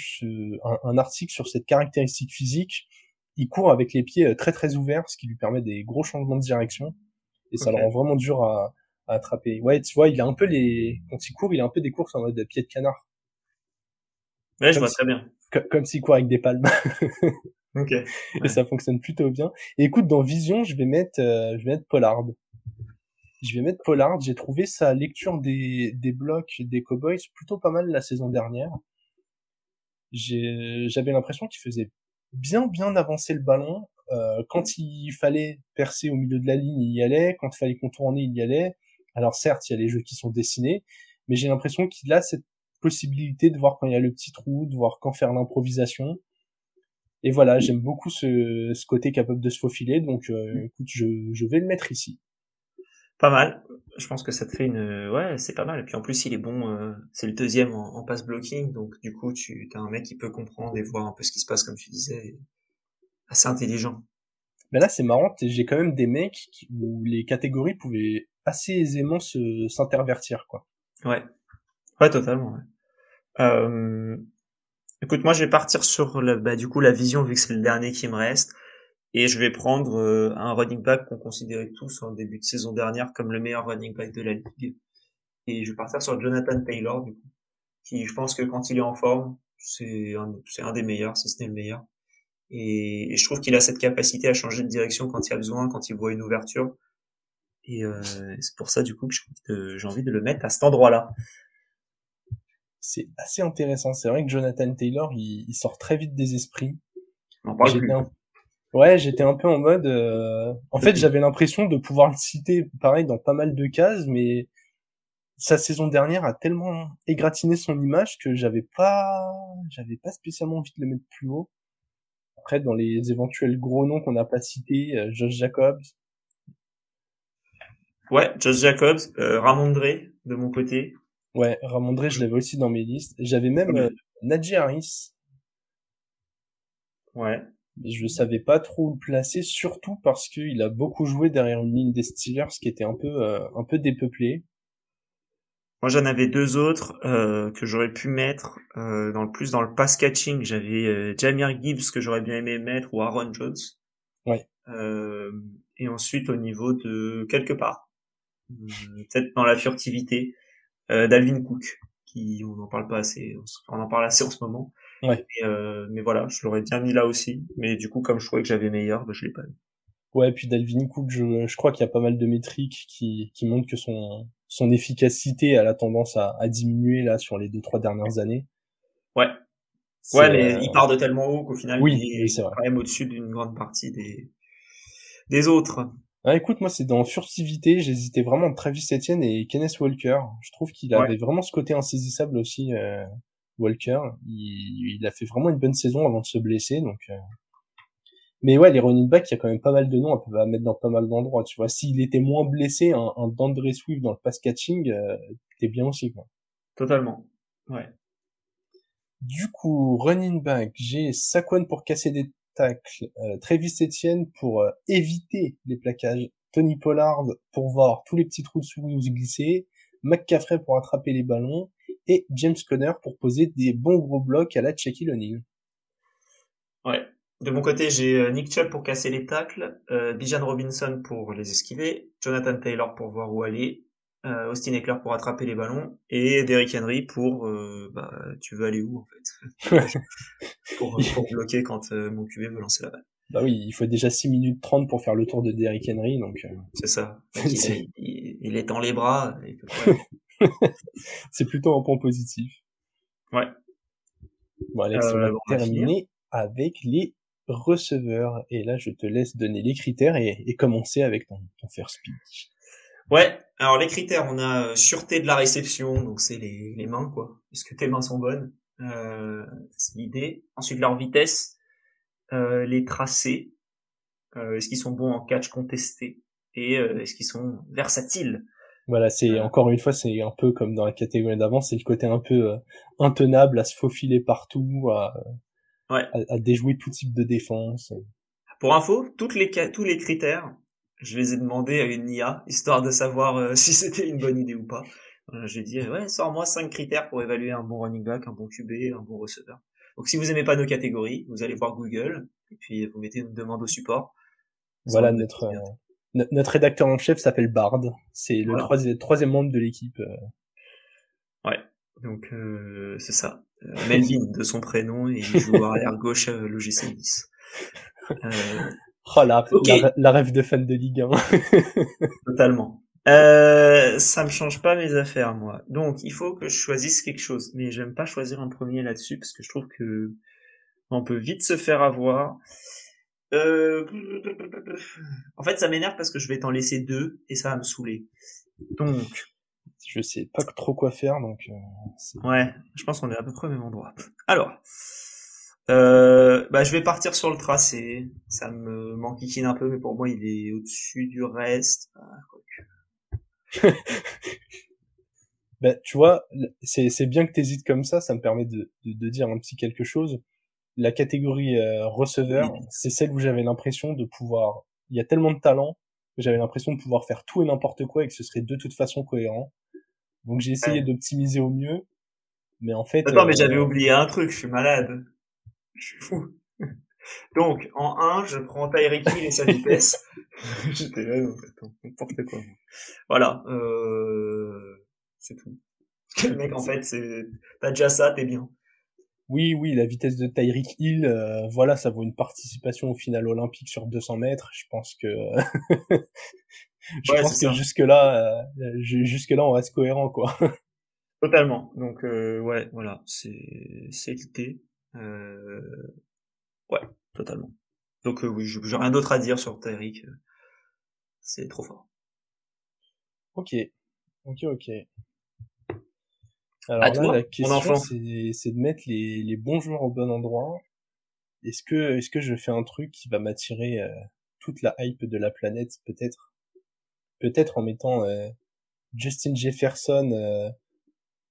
un, article sur cette caractéristique physique. Il court avec les pieds euh, très très ouverts, ce qui lui permet des gros changements de direction et ça le rend vraiment dur à, à, attraper. Ouais, tu vois, il a un peu les quand il court, il a un peu des courses en mode pied de canard. Ouais, je vois très bien comme s'il court avec des palmes. ok. Et ça fonctionne plutôt bien. Et écoute, dans Vision, je vais mettre, euh, je vais mettre Pollard. Je vais mettre Pollard. J'ai trouvé sa lecture des, des blocs des Cowboys plutôt pas mal la saison dernière. J'avais l'impression qu'il faisait bien bien avancer le ballon. Euh, quand il fallait percer au milieu de la ligne, il y allait. Quand il fallait contourner, il y allait. Alors certes, il y a les jeux qui sont dessinés, mais j'ai l'impression qu'il a cette possibilité de voir quand il y a le petit trou, de voir quand faire l'improvisation. Et voilà, j'aime beaucoup ce, ce, côté capable de se faufiler, donc euh, écoute, je, je vais le mettre ici. Pas mal. Je pense que ça te fait une, ouais, c'est pas mal. Et puis en plus, il est bon. Euh, c'est le deuxième en, en pass blocking, donc du coup, tu as un mec qui peut comprendre et voir un peu ce qui se passe, comme tu disais, assez intelligent. Mais là, c'est marrant. J'ai quand même des mecs où les catégories pouvaient assez aisément se s'intervertir, quoi. Ouais. Ouais, totalement. Ouais. Euh, Écoute, moi je vais partir sur le, bah, du coup la vision vu que c'est le dernier qui me reste. Et je vais prendre euh, un running back qu'on considérait tous en début de saison dernière comme le meilleur running back de la ligue. Et je vais partir sur Jonathan Taylor, du coup, qui je pense que quand il est en forme, c'est un, c'est un des meilleurs, si ce n'est le meilleur. Et, je trouve qu'il a cette capacité à changer de direction quand il y a besoin, quand il voit une ouverture. Et euh, c'est pour ça, du coup, que j'ai envie de le mettre à cet endroit-là. C'est assez intéressant. C'est vrai que Jonathan Taylor, il, il sort très vite des esprits. Ouais, j'étais un peu en mode. Euh, en fait, j'avais l'impression de pouvoir le citer, pareil, dans pas mal de cases, mais sa saison dernière a tellement égratigné son image que j'avais pas, j'avais pas spécialement envie de le mettre plus haut. Après, dans les éventuels gros noms qu'on n'a pas cités, euh, Josh Jacobs. Ouais, Josh Jacobs, euh, Ramondre de mon côté. Ouais, Ramondre, je l'avais aussi dans mes listes. J'avais même euh, Najee Harris. Ouais je savais pas trop le placer, surtout parce qu'il a beaucoup joué derrière une ligne des Steelers qui était un peu euh, un peu dépeuplée. Moi, j'en avais deux autres euh, que j'aurais pu mettre euh, dans le plus dans le pass catching. J'avais euh, Jamir Gibbs que j'aurais bien aimé mettre ou Aaron Jones. Ouais. et ensuite au niveau de quelque part, peut-être dans la furtivité, Dalvin Cook qui on n'en parle pas assez, on en parle assez en ce moment. Ouais. Euh, mais voilà, je l'aurais bien mis là aussi. Mais du coup, comme je trouvais que j'avais meilleur, bah, je l'ai pas mis. Ouais, puis Dalvin Cook, je, je crois qu'il y a pas mal de métriques qui, qui montrent que son, son efficacité a la tendance à, à diminuer là sur les deux trois dernières années. Ouais. Ouais, mais euh, il part de tellement haut qu'au final, oui, il est, quand même au-dessus d'une grande partie des, des autres. Ah, écoute, moi, c'est dans furtivité, j'hésitais vraiment entre Travis Etienne et Kenneth Walker. Je trouve qu'il avait vraiment ce côté insaisissable aussi. Euh, Walker. Il, a fait vraiment une bonne saison avant de se blesser, donc. Euh. Mais ouais, les running backs, il y a quand même pas mal de noms à mettre dans pas mal d'endroits. Tu vois, s'il était moins blessé, un, un Dandre Swift dans le pass catching, euh, t'es bien aussi, quoi. Totalement. Ouais. Du coup, running back, j'ai Saquon pour casser des tacles, euh, Travis Etienne pour euh, éviter les plaquages, Tony Pollard pour voir tous les petits trous de souris glisser, McCaffrey pour attraper les ballons, et James Conner pour poser des bons gros blocs à la Shaquille O'Neal. Ouais. De mon côté, j'ai euh, Nick Chubb pour casser les tacles, euh, Bijan Robinson pour les esquiver, Jonathan Taylor pour voir où aller, Austin Eckler pour attraper les ballons et Derrick Henry pour euh, bah tu veux aller où en fait? Pour, pour, bloquer quand euh, mon QB veut lancer la balle. Bah oui, il faut déjà 6 minutes 30 pour faire le tour de Derrick Henry donc c'est ça. Il, il, il, est dans les bras, c'est plutôt un point positif. Ouais. Bon, Alex, on va euh, terminer avec les receveurs. Et là, je te laisse donner les critères et, commencer avec ton, ton first speech. Ouais. Alors, les critères, on a euh, sûreté de la réception, donc c'est les, les mains, quoi. Est-ce que tes mains sont bonnes? Euh, c'est l'idée. Ensuite, leur vitesse, euh, les tracés, euh, est-ce qu'ils sont bons en catch contesté? Et est-ce qu'ils sont versatiles? Voilà, c'est encore une fois, c'est un peu comme dans la catégorie d'avant, c'est le côté un peu euh, intenable à se faufiler partout, à, à, déjouer tout type de défense. Pour info, toutes les tous les critères, je les ai demandés à une IA histoire de savoir euh, si c'était une bonne idée ou pas. Euh, J'ai dit ouais, sors-moi cinq critères pour évaluer un bon running back, un bon QB, un bon receveur. Donc si vous aimez pas nos catégories, vous allez voir Google et puis vous mettez une demande au support. Voilà notre notre rédacteur en chef s'appelle Bard. C'est le troisième, membre de l'équipe. Euh. Ouais, donc euh, c'est ça. Euh, Melvin de son prénom et il joue arrière gauche l'OGC 10. Oh la, la, rêve de fan de Ligue 1. Totalement. Euh, ça me change pas mes affaires moi. Donc il faut que je choisisse quelque chose, mais j'aime pas choisir un premier là-dessus parce que je trouve que on peut vite se faire avoir. Euh... En fait, ça m'énerve parce que je vais t'en laisser deux et ça va me saouler. Donc, je sais pas trop quoi faire, donc. Euh, ouais, je pense qu'on est à peu près au même endroit. Alors, euh, bah, je vais partir sur le tracé. Ça me m'enquiquine un peu, mais pour moi, il est au-dessus du reste. Ah, bah, tu vois, c'est bien que t'hésites comme ça. Ça me permet de, de, de dire un petit quelque chose la catégorie euh, receveur, c'est celle où j'avais l'impression de pouvoir. Il y a tellement de talent que j'avais l'impression de pouvoir faire tout et n'importe quoi et que ce serait de toute façon cohérent. Donc j'ai essayé d'optimiser au mieux. Mais en fait. Attends, mais j'avais oublié un truc, je suis malade. Je suis fou. Donc, en 1, je prends Tyreek Hill et sa vitesse. J'étais là, en fait, n'importe quoi. Voilà, euh... c'est tout. Le mec, en fait, c'est, t'as déjà ça, t'es bien. Oui, oui, la vitesse de Tyreek Hill, euh, voilà, ça vaut une participation au final olympique sur 200 mètres. Je pense que, je pense que jusque là, euh, jusque là, on reste cohérent, quoi. Totalement. Donc, euh, ouais, voilà, c'est, c'est l'idée. Euh... Ouais, totalement. Donc, oui, j'ai rien d'autre à dire sur Tyreek. C'est trop fort. Ok, ok, ok. Alors là, la question, c'est de mettre les, les bons joueurs au bon endroit. Est-ce que, est-ce que je fais un truc qui va m'attirer euh, toute la hype de la planète, peut-être? Peut-être en mettant euh, Justin Jefferson euh,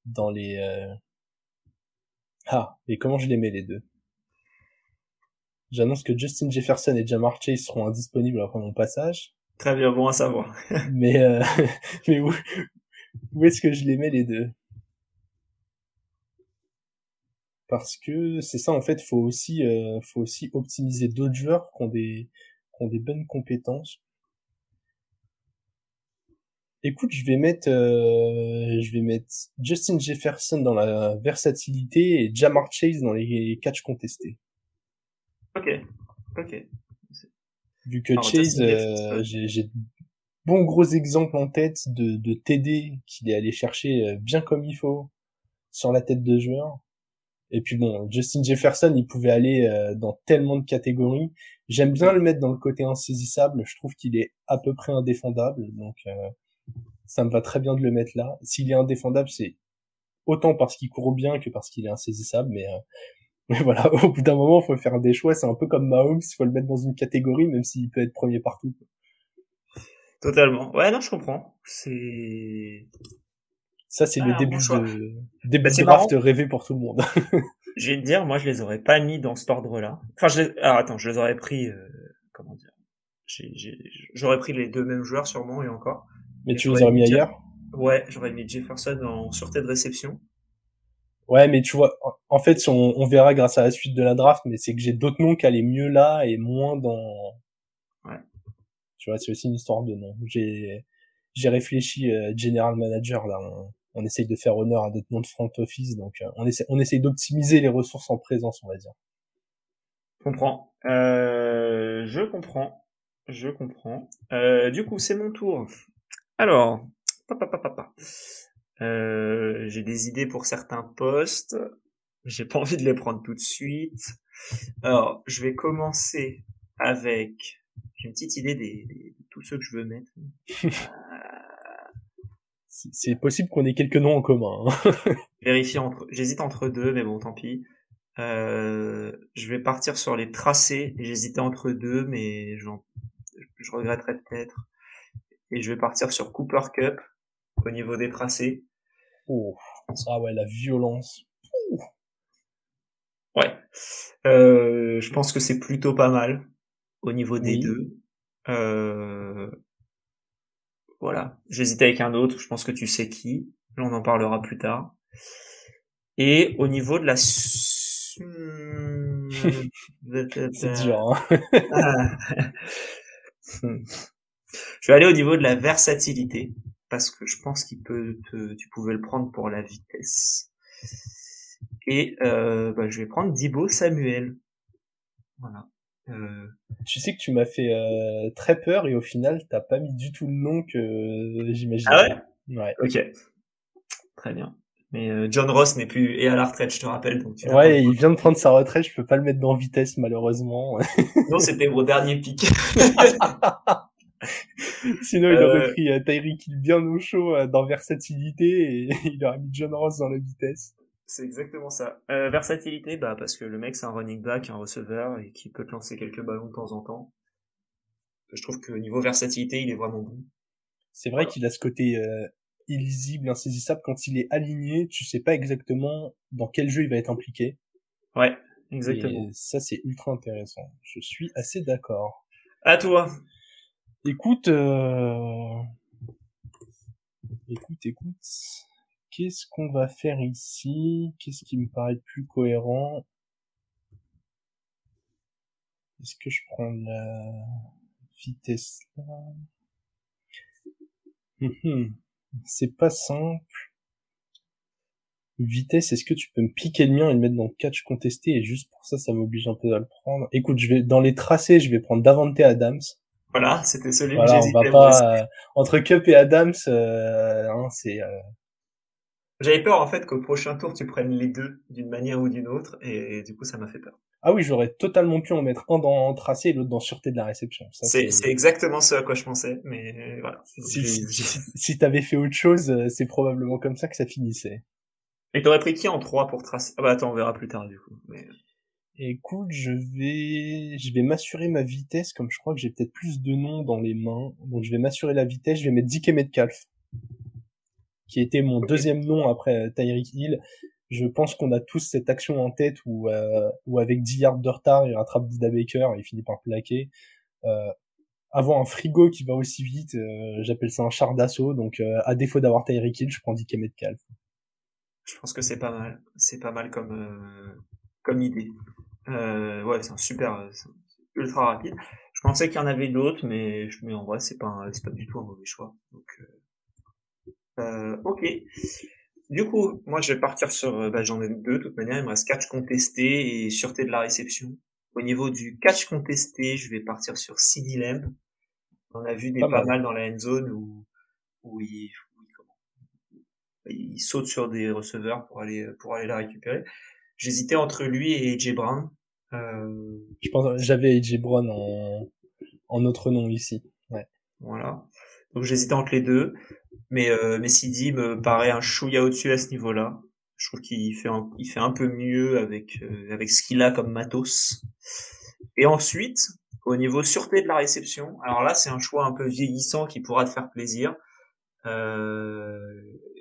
dans les... Ah, et comment je les mets les deux? J'annonce que Justin Jefferson et Jamar Chase seront indisponibles après mon passage. Très bien, bon à savoir. mais mais où, où est-ce que je les mets les deux? Parce que c'est ça en fait faut aussi euh, faut aussi optimiser d'autres joueurs qui ont des qui ont des bonnes compétences écoute je vais mettre euh, je vais mettre Justin Jefferson dans la versatilité et Jamar Chase dans les catchs contestés. Ok. Ok. Vu que Chase euh, j'ai bon gros exemples en tête de, de TD qu'il est allé chercher bien comme il faut sur la tête de joueur. Et puis bon, Justin Jefferson, il pouvait aller euh, dans tellement de catégories. J'aime bien le mettre dans le côté insaisissable. Je trouve qu'il est à peu près indéfendable, donc euh, ça me va très bien de le mettre là. S'il est indéfendable, c'est autant parce qu'il court bien que parce qu'il est insaisissable, mais, euh, mais voilà, au bout d'un moment, il faut faire des choix. C'est un peu comme Mahomes, il faut le mettre dans une catégorie, même s'il peut être premier partout. Totalement. Ouais, non, je comprends. C'est ça, c'est le début de, début bah, de draft rêvé pour tout le monde. je vais te dire, moi, je les aurais pas mis dans cet ordre-là. Enfin, je les... alors attends, je les aurais pris, euh, comment dire, j'aurais pris les deux mêmes joueurs sûrement et encore. Mais tu les aurais mis ailleurs Ouais, j'aurais mis Jefferson en sûreté de réception. Ouais, mais tu vois, en fait, on, on verra grâce à la suite de la draft, mais c'est que j'ai d'autres noms qui allaient mieux là et moins dans. Ouais. Tu vois, c'est aussi une histoire de noms. J'ai j'ai réfléchi euh, general manager là on essaye de faire honneur à notre nom de front office, donc euh, on essaie, on essaye d'optimiser les ressources en présence, on va dire. Je comprends. Euh, je comprends. Je comprends. Euh, du coup, c'est mon tour. Alors, papa, papa, euh, j'ai des idées pour certains postes. J'ai pas envie de les prendre tout de suite. Alors, je vais commencer avec. J'ai une petite idée des, des, de tous ceux que je veux mettre. c'est possible qu'on ait quelques noms en commun. Hein. Vérifier entre, j'hésite entre deux, mais bon, tant pis. Euh, je vais partir sur les tracés. J'hésitais entre deux, mais je regretterais peut-être. Et je vais partir sur Cooper Cup au niveau des tracés. Oh, ah ouais, la violence. Ouais. Euh, je pense que c'est plutôt pas mal au niveau des deux. Euh, voilà. J'hésitais avec un autre, je pense que tu sais qui. Là, on en parlera plus tard. Et au niveau de la... C'est dur, hein Je vais aller au niveau de la versatilité, parce que je pense qu'il peut te... tu pouvais le prendre pour la vitesse. Et euh, bah, je vais prendre Dibo Samuel. Voilà. Euh, tu sais que tu m'as fait euh, très peur et au final t'as pas mis du tout le nom que j'imaginais. Ah ouais? Ouais. Ok. Très bien. Mais euh, John Ross n'est plus et à la retraite, je te rappelle. Donc ouais, il vient de prendre sa retraite. Je peux pas le mettre dans vitesse malheureusement. non, c'était mon dernier pic. Sinon, il aurait pris Tyreek bien au chaud dans versatilité et il aurait mis John Ross dans la vitesse. C'est exactement ça. Euh, versatilité, bah parce que le mec c'est un running back, un receveur et qui peut te lancer quelques ballons de temps en temps. Je trouve que niveau versatilité, il est vraiment bon. C'est vrai qu'il a ce côté euh, illisible, insaisissable. Quand il est aligné, tu sais pas exactement dans quel jeu il va être impliqué. Ouais, exactement. Et ça c'est ultra intéressant. Je suis assez d'accord. À toi. Écoute, euh... écoute, écoute. qu'est-ce qu'on va faire ici? Qu'est-ce qui me paraît plus cohérent? Est-ce que je prends la vitesse là? Hum, hum. C'est pas simple. Vitesse, est-ce que tu peux me piquer le mien et le mettre dans le catch contesté? Et juste pour ça, ça m'oblige un peu à le prendre. Écoute, je vais dans les tracés, je vais prendre Davante Adams. Voilà, c'était celui voilà, que pas euh, entre Cup et Adams, euh, hein, c'est. Euh... J'avais peur en fait qu'au prochain tour tu prennes les deux d'une manière ou d'une autre et, du coup ça m'a fait peur. Ah oui, j'aurais totalement pu en mettre un dans tracé et l'autre dans sûreté de la réception. C'est exactement ce à quoi je pensais, mais voilà. Si, si, si t'avais fait autre chose, euh, c'est probablement comme ça que ça finissait. Et t'aurais pris qui en 3 pour tracer? Ah bah attends, on verra plus tard du coup. Mais... Écoute, je vais, je vais m'assurer ma vitesse, comme je crois que j'ai peut-être plus de noms dans les mains. Donc je vais m'assurer la vitesse, je vais mettre DK Metcalf, qui était mon deuxième nom après euh, Tyreek Hill. Je pense qu'on a tous cette action en tête où, euh, où avec 10 yards de retard, il rattrape Buda Baker et il finit par plaquer. Euh, avoir un frigo qui va aussi vite, euh, j'appelle ça un char d'assaut. Donc à défaut d'avoir Tyreek Hill, je prends DK Metcalf. Je pense que c'est pas mal. C'est pas mal comme comme idée. Euh, ouais, c'est un super, euh, ultra rapide. Je pensais qu'il y en avait d'autres, mais, mais en vrai, c'est pas, pas du tout un mauvais choix. Donc, euh, ok. Du coup, moi, je vais partir sur, bah, j'en ai deux, de toute manière, il me reste catch contesté et sûreté de la réception. Au niveau du catch contesté, je vais partir sur CD Lamb. On a vu des pas, mal. dans la end zone où, où il, il saute sur des receveurs pour aller, pour aller la récupérer. J'hésitais entre lui et AJ Brown. Euh... Je pense j'avais AJ Brown en, en autre nom ici. Ouais. Voilà. Donc j'hésitais entre les deux, mais euh, mais Sidi me paraît un chouïa au-dessus à ce niveau-là. Je trouve qu'il fait un, il fait un peu mieux avec euh, avec ce qu'il a comme matos. Et ensuite, au niveau sûreté de la réception, alors là c'est un choix un peu vieillissant qui pourra te faire plaisir. Euh,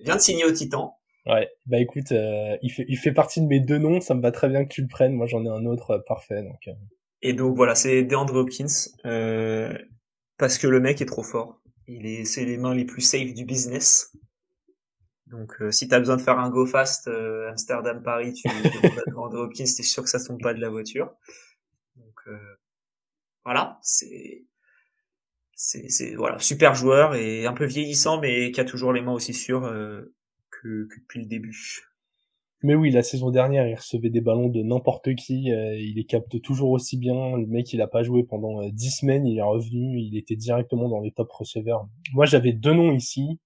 vient de signer au Titan. Ouais, bah écoute, euh, il, fait, il fait partie de mes deux noms, ça me va très bien que tu le prennes, moi j'en ai un autre euh, parfait. Donc, euh. Et donc voilà, c'est DeAndre Hopkins, parce que le mec est trop fort. Il est, c'est les mains les plus safe du business. Donc si t'as besoin de faire un go fast Amsterdam Paris, tu demandes à DeAndre Hopkins, t'es sûr que ça tombe pas de la voiture. Donc voilà, c'est c'est, c'est voilà super joueur et un peu vieillissant mais qui a toujours les mains aussi sûres que, depuis le début. Mais oui, la saison dernière, il recevait des ballons de n'importe qui, euh, il les capte toujours aussi bien. Le mec, il a pas joué pendant euh, dix semaines, il est revenu, il était directement dans les top receveurs. Moi, j'avais deux noms ici.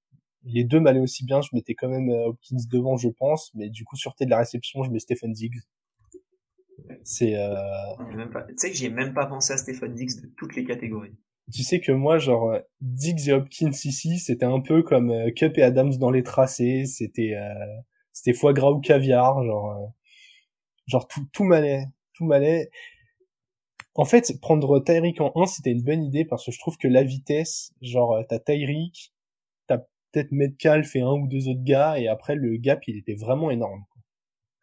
Les deux m'allaient aussi bien, je mettais quand même euh, Hopkins devant, je pense, mais du coup, sûreté de la réception, je mets Stephen Diggs. C'est euh... Tu sais que j'ai même pas pensé à Stephen Diggs de toutes les catégories tu sais que moi, genre, euh, Diggs et Hopkins ici, c'était un peu comme euh, Cup et Adams dans les tracés, c'était euh, c'était foie gras ou caviar, genre, genre tout, tout m'allait, tout m'allait. En fait, prendre Tyreek en 1, c'était une bonne idée parce que je trouve que la vitesse, genre, t'as Tyreek, t'as peut-être Metcalf et un ou deux autres gars, et après, le gap, il était vraiment énorme.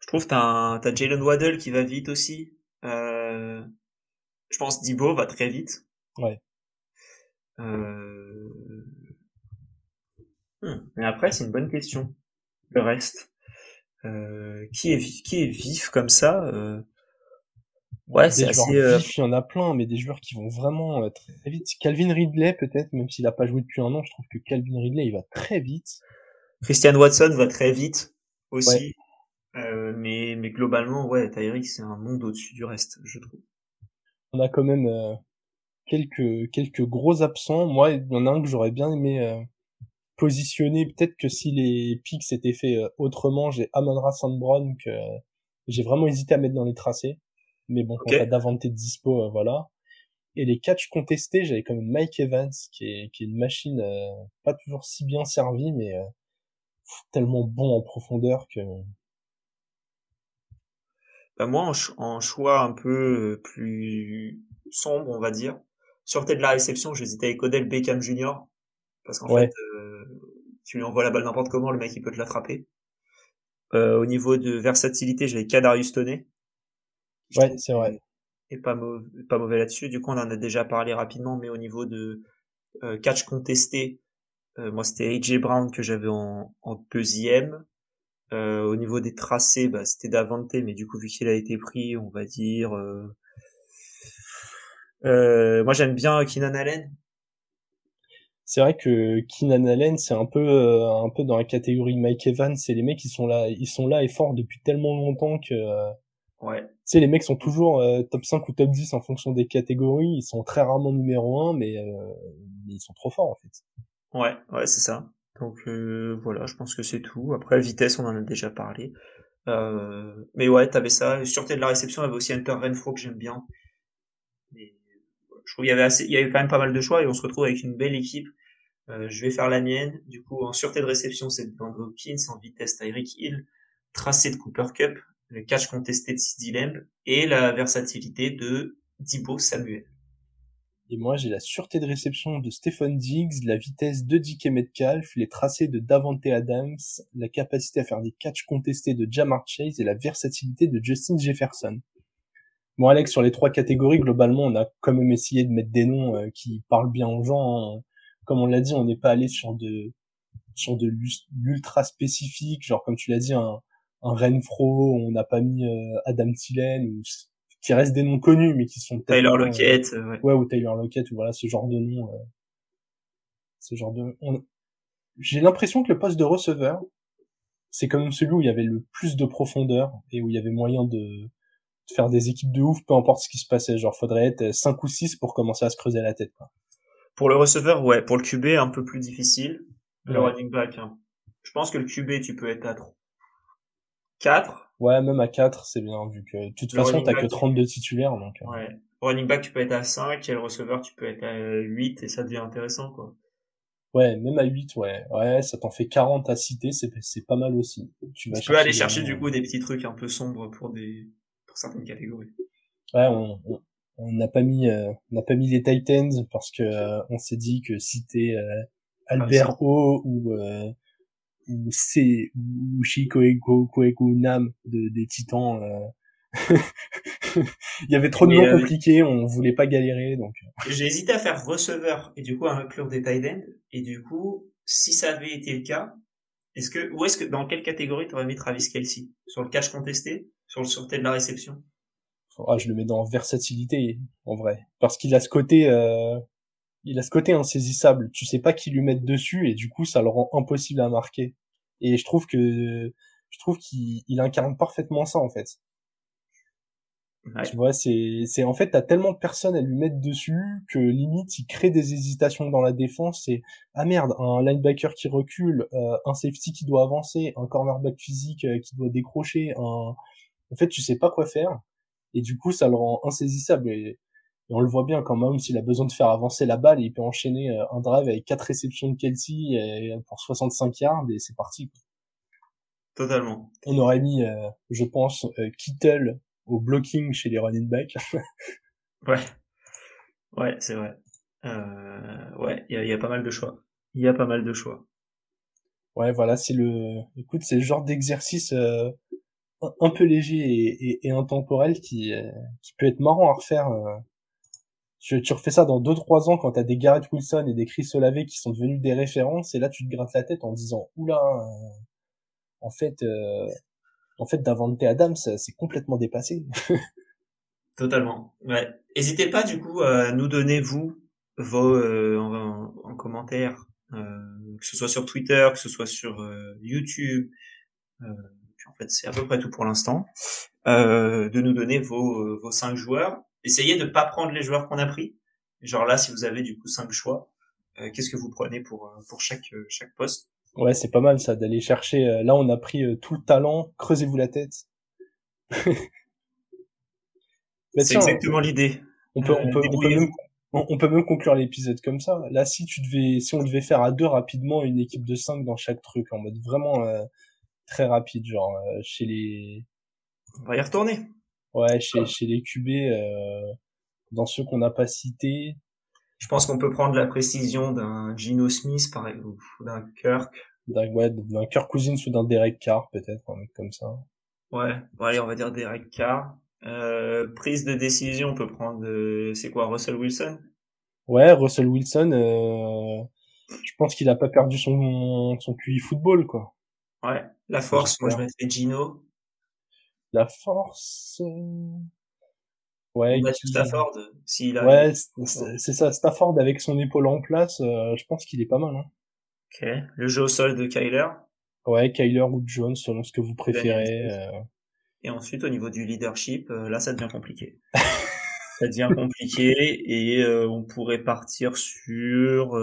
Je trouve t'as t'as Jalen Waddle qui va vite aussi. Euh, je pense Dibo va très vite. Ouais. Euh... Hmm. Mais après, c'est une bonne question. Le reste, euh, qui est vif, qui est vif comme ça euh... Ouais, c'est assez. Il y en a plein, mais des joueurs qui vont vraiment très vite. Calvin Ridley, peut-être, même s'il a pas joué depuis un an, je trouve que Calvin Ridley, il va très vite. Christian Watson va très vite aussi. Euh, mais, mais globalement, ouais, Tyreek, c'est un monde au-dessus du reste, je trouve. On a quand même quelques quelques gros absents. Moi, il y en a un que j'aurais bien aimé euh, positionner. Peut-être que si les pics s'étaient fait euh, autrement, j'ai Amon Sandbron que j'ai vraiment hésité à mettre dans les tracés. Mais bon, okay. quand t'as de dispo, euh, voilà. Et les catchs contestés, j'avais quand même Mike Evans, qui est, qui est une machine pas toujours si bien servie, mais tellement bon en profondeur que... Bah moi, en, en, choix un peu plus sombre, on va dire, Sûreté de la réception, j'hésitais avec Odell Beckham Jr. Parce qu'en fait, euh, tu lui envoies la balle n'importe comment, le mec il peut te l'attraper. Euh, au niveau de versatilité, j'avais Kadarius Toney. Ouais, c'est vrai. Et pas, mauvais, pas mauvais là-dessus. Du coup, on en a déjà parlé rapidement, mais au niveau de euh, catch contesté, euh, moi c'était AJ Brown que j'avais en, en, deuxième. Euh, au niveau des tracés, bah, c'était Davante, mais du coup, vu qu'il a été pris, on va dire... Euh... euh moi, j'aime bien Keenan Allen. C'est vrai que Keenan Allen, c'est un peu un peu dans la catégorie Mike Evans. C'est les mecs qui sont là, ils sont là et forts depuis tellement longtemps que Ouais. Tu sais, les mecs sont toujours euh, top 5 ou top 10 en fonction des catégories. Ils sont très rarement numéro 1, mais, euh, mais ils sont trop forts en fait. Ouais, ouais, c'est ça. Donc euh, voilà, je pense que c'est tout. Après, vitesse, on en a déjà parlé. Euh, mais ouais, t'avais ça. Sûreté de la réception, il y avait aussi Hunter Renfro que j'aime bien. Je trouve qu'il y avait assez, il y avait quand même pas mal de choix et on se retrouve avec une belle équipe. Euh, je vais faire la mienne. Du coup, en sûreté de réception, c'est Andrew Hopkins. En vitesse, Tyreek Hill. Tracé de Cooper Cup le catch contesté de Sidney Lamb et la versatilité de Dibo Samuel. Et moi, j'ai la sûreté de réception de Stephen Diggs, la vitesse de DK Metcalf, les tracés de Davante Adams, la capacité à faire des catchs contestés de Jamar Chase et la versatilité de Justin Jefferson. Bon, Alex, sur les trois catégories, globalement, on a quand même essayé de mettre des noms euh, qui parlent bien aux gens. Hein. Comme on l'a dit, on n'est pas allé sur de sur de l'ultra spécifique, genre comme tu l'as dit, un, un Renfro, on n'a pas mis euh, Adam Thielen, ou qui restent des noms connus, mais qui sont Lockett, euh, ouais. ouais. ou Tyler Lockett, ou voilà ce genre de nom. Euh, ce genre de. J'ai l'impression que le poste de receveur, c'est quand même celui où il y avait le plus de profondeur et où il y avait moyen de, faire des équipes de ouf, peu importe ce qui se passait. Genre, faudrait être 5 ou 6 pour commencer à se creuser la tête. Quoi. Pour le receveur, ouais. Pour le QB, un peu plus difficile. Le running back, hein. Je pense que le QB, tu peux être à 3 4. Ouais, même à 4, c'est bien, vu que de toute façon, t'as que 32 titulaires. Donc, euh. Ouais. Running back, tu peux être à 5, et le receveur, tu peux être à 8, et ça devient intéressant, quoi. Ouais, même à 8, ouais. Ouais, ça t'en fait 40 à citer, c'est, c'est pas mal aussi. Tu, tu peux aller chercher, du coup, des petits trucs un peu sombres pour des, pour certaines catégories. Ouais, on, on, n'a pas mis, euh, on n'a pas mis les Titans parce que, euh, on s'est dit que si t'es, euh, ah, Albert O ou, ou c'est ou Shikoeko Nam de, des Titans. Euh... Il y avait trop de noms euh, compliqués, on voulait pas galérer donc. J'ai hésité à faire receveur et du coup à inclure des tight ends et du coup si ça avait été le cas, est-ce que où est-ce que dans quelle catégorie t'aurais mis Travis Kelsey Sur le cash contesté, sur le sûreté de la réception ah, je le mets dans versatilité en vrai parce qu'il a ce côté euh, il a ce côté insaisissable. Tu sais pas qui lui mettre dessus et du coup ça le rend impossible à marquer. Et je trouve que je trouve qu'il incarne parfaitement ça en fait. Tu vois, c'est c'est en fait t'as tellement de personnes à lui mettre dessus que limite il crée des hésitations dans la défense. C'est ah merde, un linebacker qui recule, euh, un safety qui doit avancer, un cornerback physique euh, qui doit décrocher. Un... En fait, tu sais pas quoi faire et du coup ça le rend insaisissable. Et et on le voit bien quand même, s'il a besoin de faire avancer la balle, il peut enchaîner euh, un drive avec quatre réceptions de Kelsey et pour 65 yards et c'est parti. Totalement. On aurait mis, euh, je pense, euh, Kittle au blocking chez les running backs. ouais. Ouais, c'est vrai. Euh, ouais, il y a, pas mal de choix. Il y a pas mal de choix. Ouais, voilà, c'est le, écoute, c'est le genre d'exercice un peu léger et, et, intemporel qui, qui peut être marrant à refaire tu, tu refais ça dans 2-3 ans quand t'as des Garrett Wilson et des Chris Olave qui sont devenus des références et là tu te grattes la tête en disant oula euh, en fait euh, en fait Davante Adams c'est complètement dépassé. Totalement ouais. N'hésitez pas du coup à nous donner vous vos euh, en, en, commentaire que ce soit sur Twitter que ce soit sur YouTube puis en fait c'est à peu près tout pour l'instant de nous donner vos vos cinq joueurs essayez de pas prendre les joueurs qu'on a pris. Genre là, si vous avez du coup cinq choix, euh, qu'est-ce que vous prenez pour euh, pour chaque euh, chaque poste? Ouais, c'est pas mal ça d'aller chercher. là, on a pris tout le talent. Creusez-vous la tête. c'est exactement l'idée. On peut on peut on peut, même, on, peut même conclure l'épisode comme ça. Là, si tu devais si on devait faire à deux rapidement une équipe de cinq dans chaque truc en mode vraiment très rapide, genre chez les. On va y retourner. Ouais, chez, chez les QB, euh, dans ceux qu'on n'a pas cités. Je pense qu'on peut prendre la précision d'un Gino Smith, par exemple, ou d'un Kirk. D'un ouais, d'un Kirk Cousins ou d'un Derek Carr, peut-être, un mec comme ça. Ouais, bon, allez, on va dire Derek Carr. Euh, prise de décision, on peut prendre, euh, c'est quoi, Russell Wilson? Ouais, Russell Wilson, euh, je pense qu'il a pas perdu son, son QI football, quoi. Ouais, La force, moi je mettrais Gino. La force. Euh, ouais. Matthew Stafford, s'il a. Ouais, c'est ça. Stafford avec son épaule en place, euh, je pense qu'il est pas mal. Hein. Ok. Le jeu au sol de Kyler. Ouais, Kyler ou Jones, selon ce que vous préférez. Euh. Et ensuite, au niveau du leadership, là, ça devient compliqué. ça devient compliqué et on pourrait partir sur.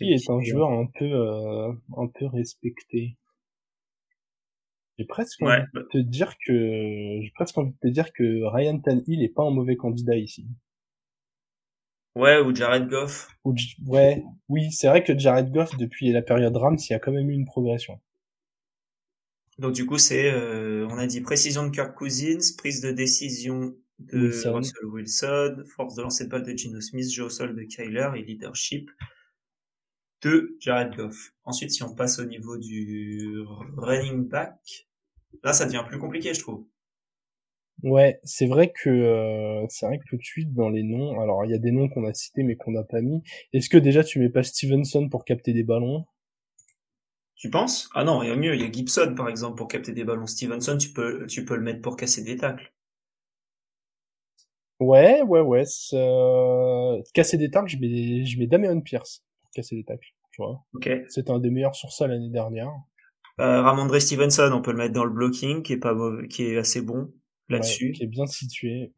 Qui est un joueur un peu, un peu respecté j'ai presque envie de te dire que j'ai presque envie de te dire que Ryan Tannehill est pas un mauvais candidat ici. Ouais, ou Jared Goff. ouais, oui, c'est vrai que Jared Goff depuis la période Rams, il y a quand même eu une progression. Donc du coup, c'est euh, on a dit précision de Kirk Cousins, prise de décision de Russell Wilson, force de lancer de balle de Gino Smith, jeu au sol de Kyler et leadership de Jared Goff. Ensuite, si on passe au niveau du running back, Là, ça devient plus compliqué, je trouve. Ouais, c'est vrai que euh, c'est vrai que tout de suite dans les noms, alors il y a des noms qu'on a cités mais qu'on n'a pas mis. Est-ce que déjà tu mets pas Stevenson pour capter des ballons? Tu penses? Ah non, il y a mieux, il y a Gibson par exemple pour capter des ballons. Stevenson, tu peux tu peux le mettre pour casser des tacles. Ouais, ouais, ouais. Casser des tacles, je mets je mets Damian Pierce casser des tacles, tu vois. Ok. C'était un des meilleurs sur ça l'année dernière. Euh, Ramondre Stevenson, on peut le mettre dans le blocking, qui est pas qui est assez bon là-dessus. qui est bien situé.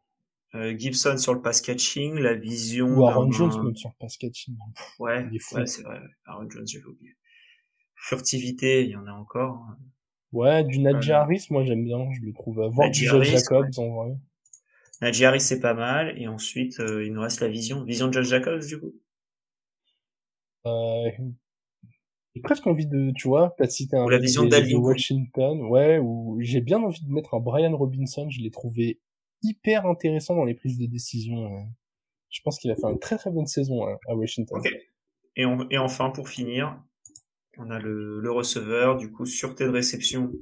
Euh, Gibson sur le pass catching, la vision. Ou Aaron Jones même sur le pass catching. Ouais, ouais c'est vrai. Aaron Jones, j'ai oublié. Furtivité, il y en a encore. Hein. Ouais, du Najee Harris, moi j'aime bien, je le trouve. Voir du Josh Jacobs en vrai. Najee Harris c'est pas mal, et ensuite euh, il nous reste la vision. Vision de Josh Jacobs du coup. Euh, j'ai presque envie de, tu vois, pas citer un la vision de Washington, ouais, ou j'ai bien envie de mettre un Brian Robinson, je l'ai trouvé hyper intéressant dans les prises de décision. Euh. Je pense qu'il a fait une très très bonne saison hein, à Washington. Et, et enfin, pour finir, on a le, le receveur, du coup, sûreté de réception.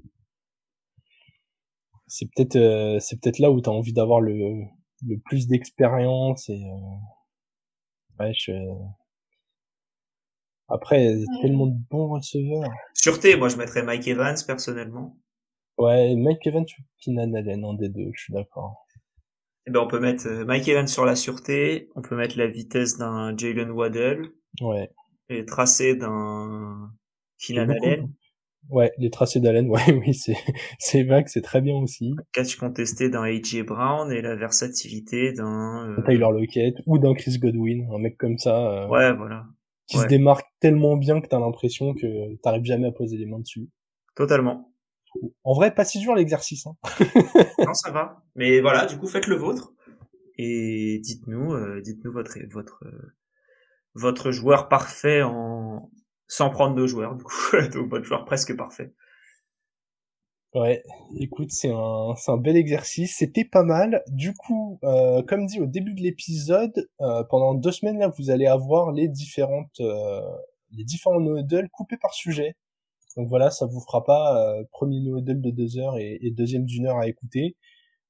C'est peut-être euh, c'est peut-être là où tu as envie d'avoir le, le plus d'expérience et euh... ouais, je, après, il y a tellement de bons receveurs. Sûreté, moi je mettrais Mike Evans personnellement. Ouais, Mike Evans ou Keenan Allen, un des deux, je suis d'accord. Eh ben, on peut mettre euh, Mike Evans sur la sûreté, on peut mettre la vitesse d'un Jalen Waddell. Ouais. Et tracé d'un Keenan Allen. Ouais, les tracés d'Allen, ouais, oui, c'est, c'est vague, c'est très bien aussi. Catch contesté d'un AJ Brown et la versatilité d'un... Euh... Tyler Lockett ou d'un Chris Godwin, un mec comme ça. Euh... Ouais, voilà qui se démarque tellement bien que t'as l'impression que t'arrives jamais à poser les mains dessus. Totalement. En vrai, pas si dur l'exercice. Hein. non, ça va. Mais voilà, du coup, faites le vôtre et dites-nous, euh, dites-nous votre votre euh, votre joueur parfait en sans prendre de joueurs, du coup, donc votre joueur presque parfait. Ouais, écoute, c'est un, un bel exercice. C'était pas mal. Du coup, euh, comme dit au début de l'épisode, euh, pendant deux semaines là, vous allez avoir les différentes, euh, les différents noodles coupés par sujet. Donc voilà, ça vous fera pas premier noodle de deux heures et, et deuxième d'une heure à écouter.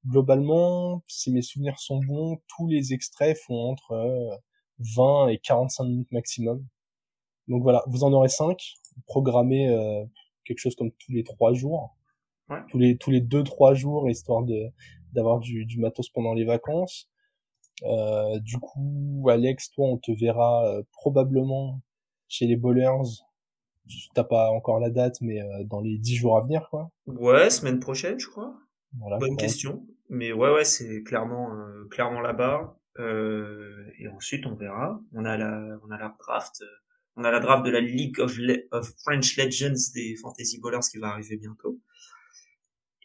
Globalement, si mes souvenirs sont bons, tous les extraits font entre 20 et 45 minutes maximum. Donc voilà, vous en aurez cinq, programmez quelque chose comme tous les trois jours tous les tous les deux trois jours histoire de d'avoir du, du matos pendant les vacances. Euh, du coup, Alex, toi, on te verra euh, probablement chez les Bowlers. T'as pas encore la date, mais euh, dans les dix jours à venir, quoi. Ouais, semaine prochaine, je crois. Voilà, Bonne question. Mais ouais, ouais, c'est clairement, clairement là-bas. et ensuite, on verra. On a la, on a la draft, on a la draft de la League of, of French Legends des Fantasy Bowlers qui va arriver bientôt.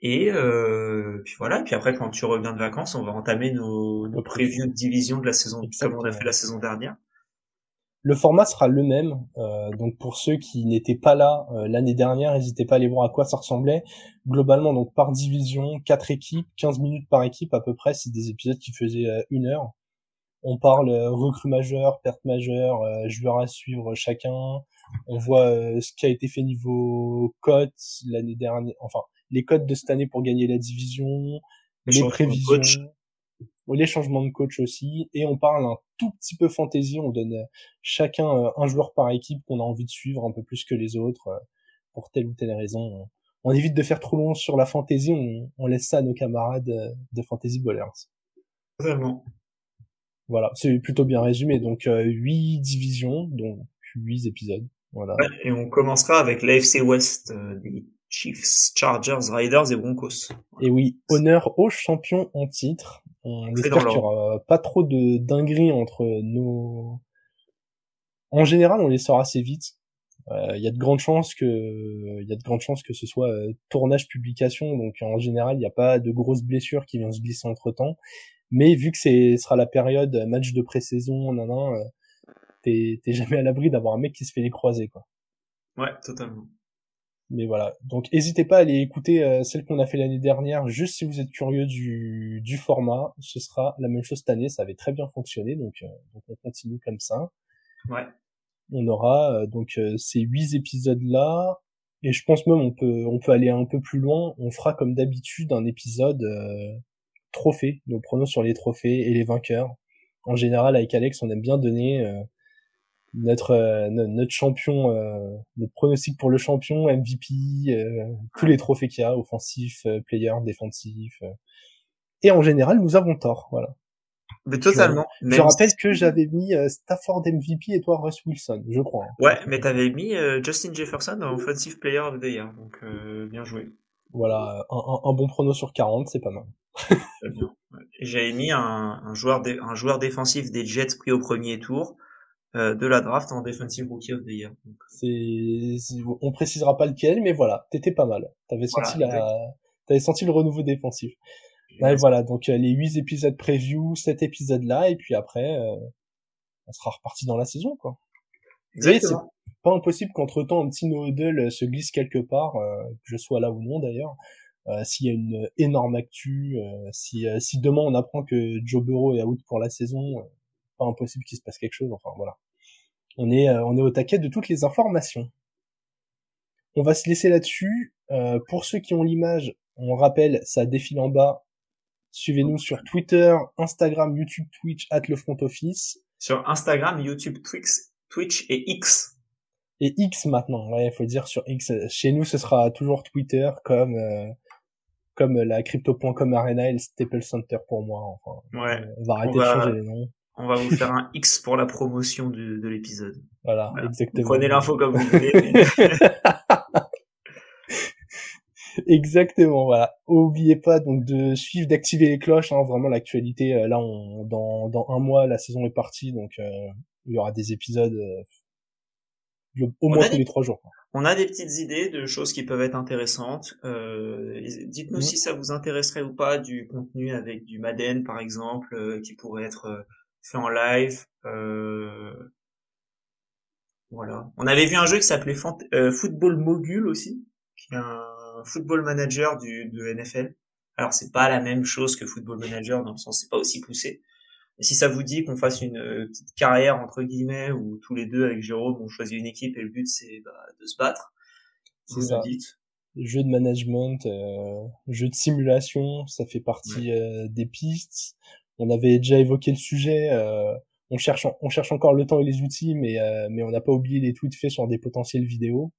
Et euh, puis voilà, puis après quand tu reviens de vacances, on va entamer nos, nos previews de division de la saison, comme on a fait la saison dernière. Le format sera le même, euh, donc pour ceux qui n'étaient pas là euh, l'année dernière, n'hésitez pas à aller voir à quoi ça ressemblait. Globalement, donc par division, quatre équipes, 15 minutes par équipe à peu près, c'est des épisodes qui faisaient une heure. On parle euh, recrue majeure, perte majeure, joueurs à suivre chacun. On voit ce qui a été fait niveau cote l'année dernière, enfin les codes de cette année pour gagner la division, les, prévisions, les changements de coach aussi, et on parle un tout petit peu fantasy, on donne chacun un joueur par équipe qu'on a envie de suivre un peu plus que les autres, pour telle ou telle raison. On évite de faire trop long sur la fantasy, on, laisse ça à nos camarades de Fantasy Bowlers. Vraiment. Voilà, c'est plutôt bien résumé. Donc, huit divisions, donc huit épisodes. Voilà. et on commencera avec l'AFC West des Chiefs, Chargers, Riders et Broncos. Et oui, honneur aux champions en titre. On espère qu'il n'y aura pas trop de dingueries entre nos... En général, on les sort assez vite. Il y a de grandes chances que, il y a de grandes chances que ce soit tournage publication. Donc en général, il n'y a pas de grosses blessures qui viennent se glisser entre temps. Mais vu que c'est sera la période match de pré-saison, nan, t'es jamais à l'abri d'avoir un mec qui se fait les croiser quoi. Ouais, totalement. Mais voilà. Donc n'hésitez pas à aller écouter euh, celle qu'on a fait l'année dernière, juste si vous êtes curieux du, du format. Ce sera la même chose cette année, ça avait très bien fonctionné, donc, euh, donc on continue comme ça. Ouais. On aura euh, donc ces huit épisodes là, et je pense même on peut on peut aller un peu plus loin. On fera comme d'habitude un épisode trophée, nos pronos sur les trophées et les vainqueurs. En général, avec Alex, on aime bien donner notre euh, notre champion euh, notre pronostic pour le champion MVP euh, tous les trophées qu'il y a offensif player défensif et en général nous avons tort voilà mais totalement. Je, rappelle que j'avais mis Stafford MVP et toi Russ Wilson, je crois. Hein. Ouais, mais t'avais mis Justin Jefferson en Offensive Player of the Year, donc bien joué. Voilà, un, un, bon prono sur 40, c'est pas mal. J'avais mis un, un joueur un joueur défensif des Jets pris au premier tour, euh, de la draft en Defensive Rookie of the Year. C'est, on précisera pas lequel, mais voilà, t'étais pas mal. T'avais senti la, t'avais senti le renouveau défensif. Et voilà, donc euh, les huit épisodes preview, cet épisode-là, et puis après, euh, on sera reparti dans la saison, quoi. Exactement. C'est pas impossible qu'entre temps un petit no se glisse quelque part, que je sois là ou non d'ailleurs. s'il y a une énorme actu, si, si demain on apprend que Joe Burrow est out pour la saison, pas impossible qu'il se passe quelque chose. Enfin voilà on est, euh, on est au taquet de toutes les informations. On va se laisser là-dessus. Euh, pour ceux qui ont l'image, on rappelle, ça défile en bas. Suivez-nous sur Twitter, Instagram, YouTube, Twitch, at le front office. Sur Instagram, YouTube, Twitch, Twitch et X. Et X maintenant, ouais, faut dire sur X. Chez nous, ce sera toujours Twitter comme euh, comme la crypto.com arena et le Staple Center pour moi. Enfin, ouais. On va arrêter de changer les noms. On va vous faire un X pour la promotion de, de l'épisode. Voilà, exactement. prenez l'info comme vous voulez. exactement, voilà. Oubliez pas donc de suivre, d'activer les cloches. Hein, vraiment l'actualité. Euh, là, on, dans, dans un mois, la saison est partie, donc euh, il y aura des épisodes euh, au moins tous les trois jours. On a des petites idées de choses qui peuvent être intéressantes. Euh, Dites-nous mm. si ça vous intéresserait ou pas du contenu avec du Madden par exemple, qui pourrait être fait en live. Euh... Voilà. On avait vu un jeu qui s'appelait euh, Football Mogul aussi, qui est un football manager du de NFL. Alors c'est pas la même chose que Football Manager dans le sens c'est pas aussi poussé. Si ça vous dit qu'on fasse une euh, petite carrière entre guillemets où tous les deux avec Jérôme on choisit une équipe et le but c'est bah, de se battre, c'est ça. Dites. Jeu de management, euh, jeu de simulation, ça fait partie euh, des pistes. On avait déjà évoqué le sujet. Euh, on cherche, on cherche encore le temps et les outils, mais euh, mais on n'a pas oublié les tweets faits sur des potentiels vidéos.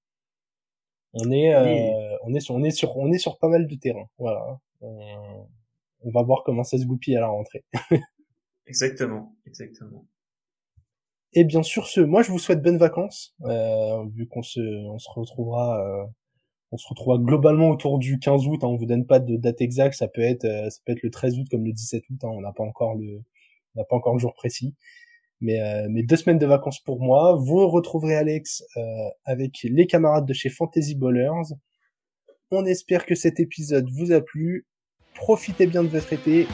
On est, euh, on est sur, on est sur, on est sur pas mal de terrain. Voilà. On, va voir comment ça se goupille à la rentrée. exactement, exactement. Et bien sûr, ce, moi je vous souhaite bonnes vacances, vu qu'on se, on se retrouvera on se retrouvera globalement autour du 15 août. Hein, on vous donne pas de date exacte, ça peut être euh, ça peut être le 13 août comme le 17 août. Hein, on n'a pas encore le on n'a pas encore le jour précis. Mais, euh, deux semaines de vacances pour moi. Vous retrouverez Alex euh, avec les camarades de chez Fantasy Ballers. On espère que cet épisode vous a plu. Profitez bien de votre été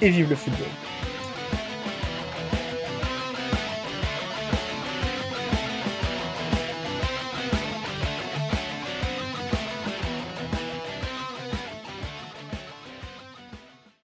et vive le football.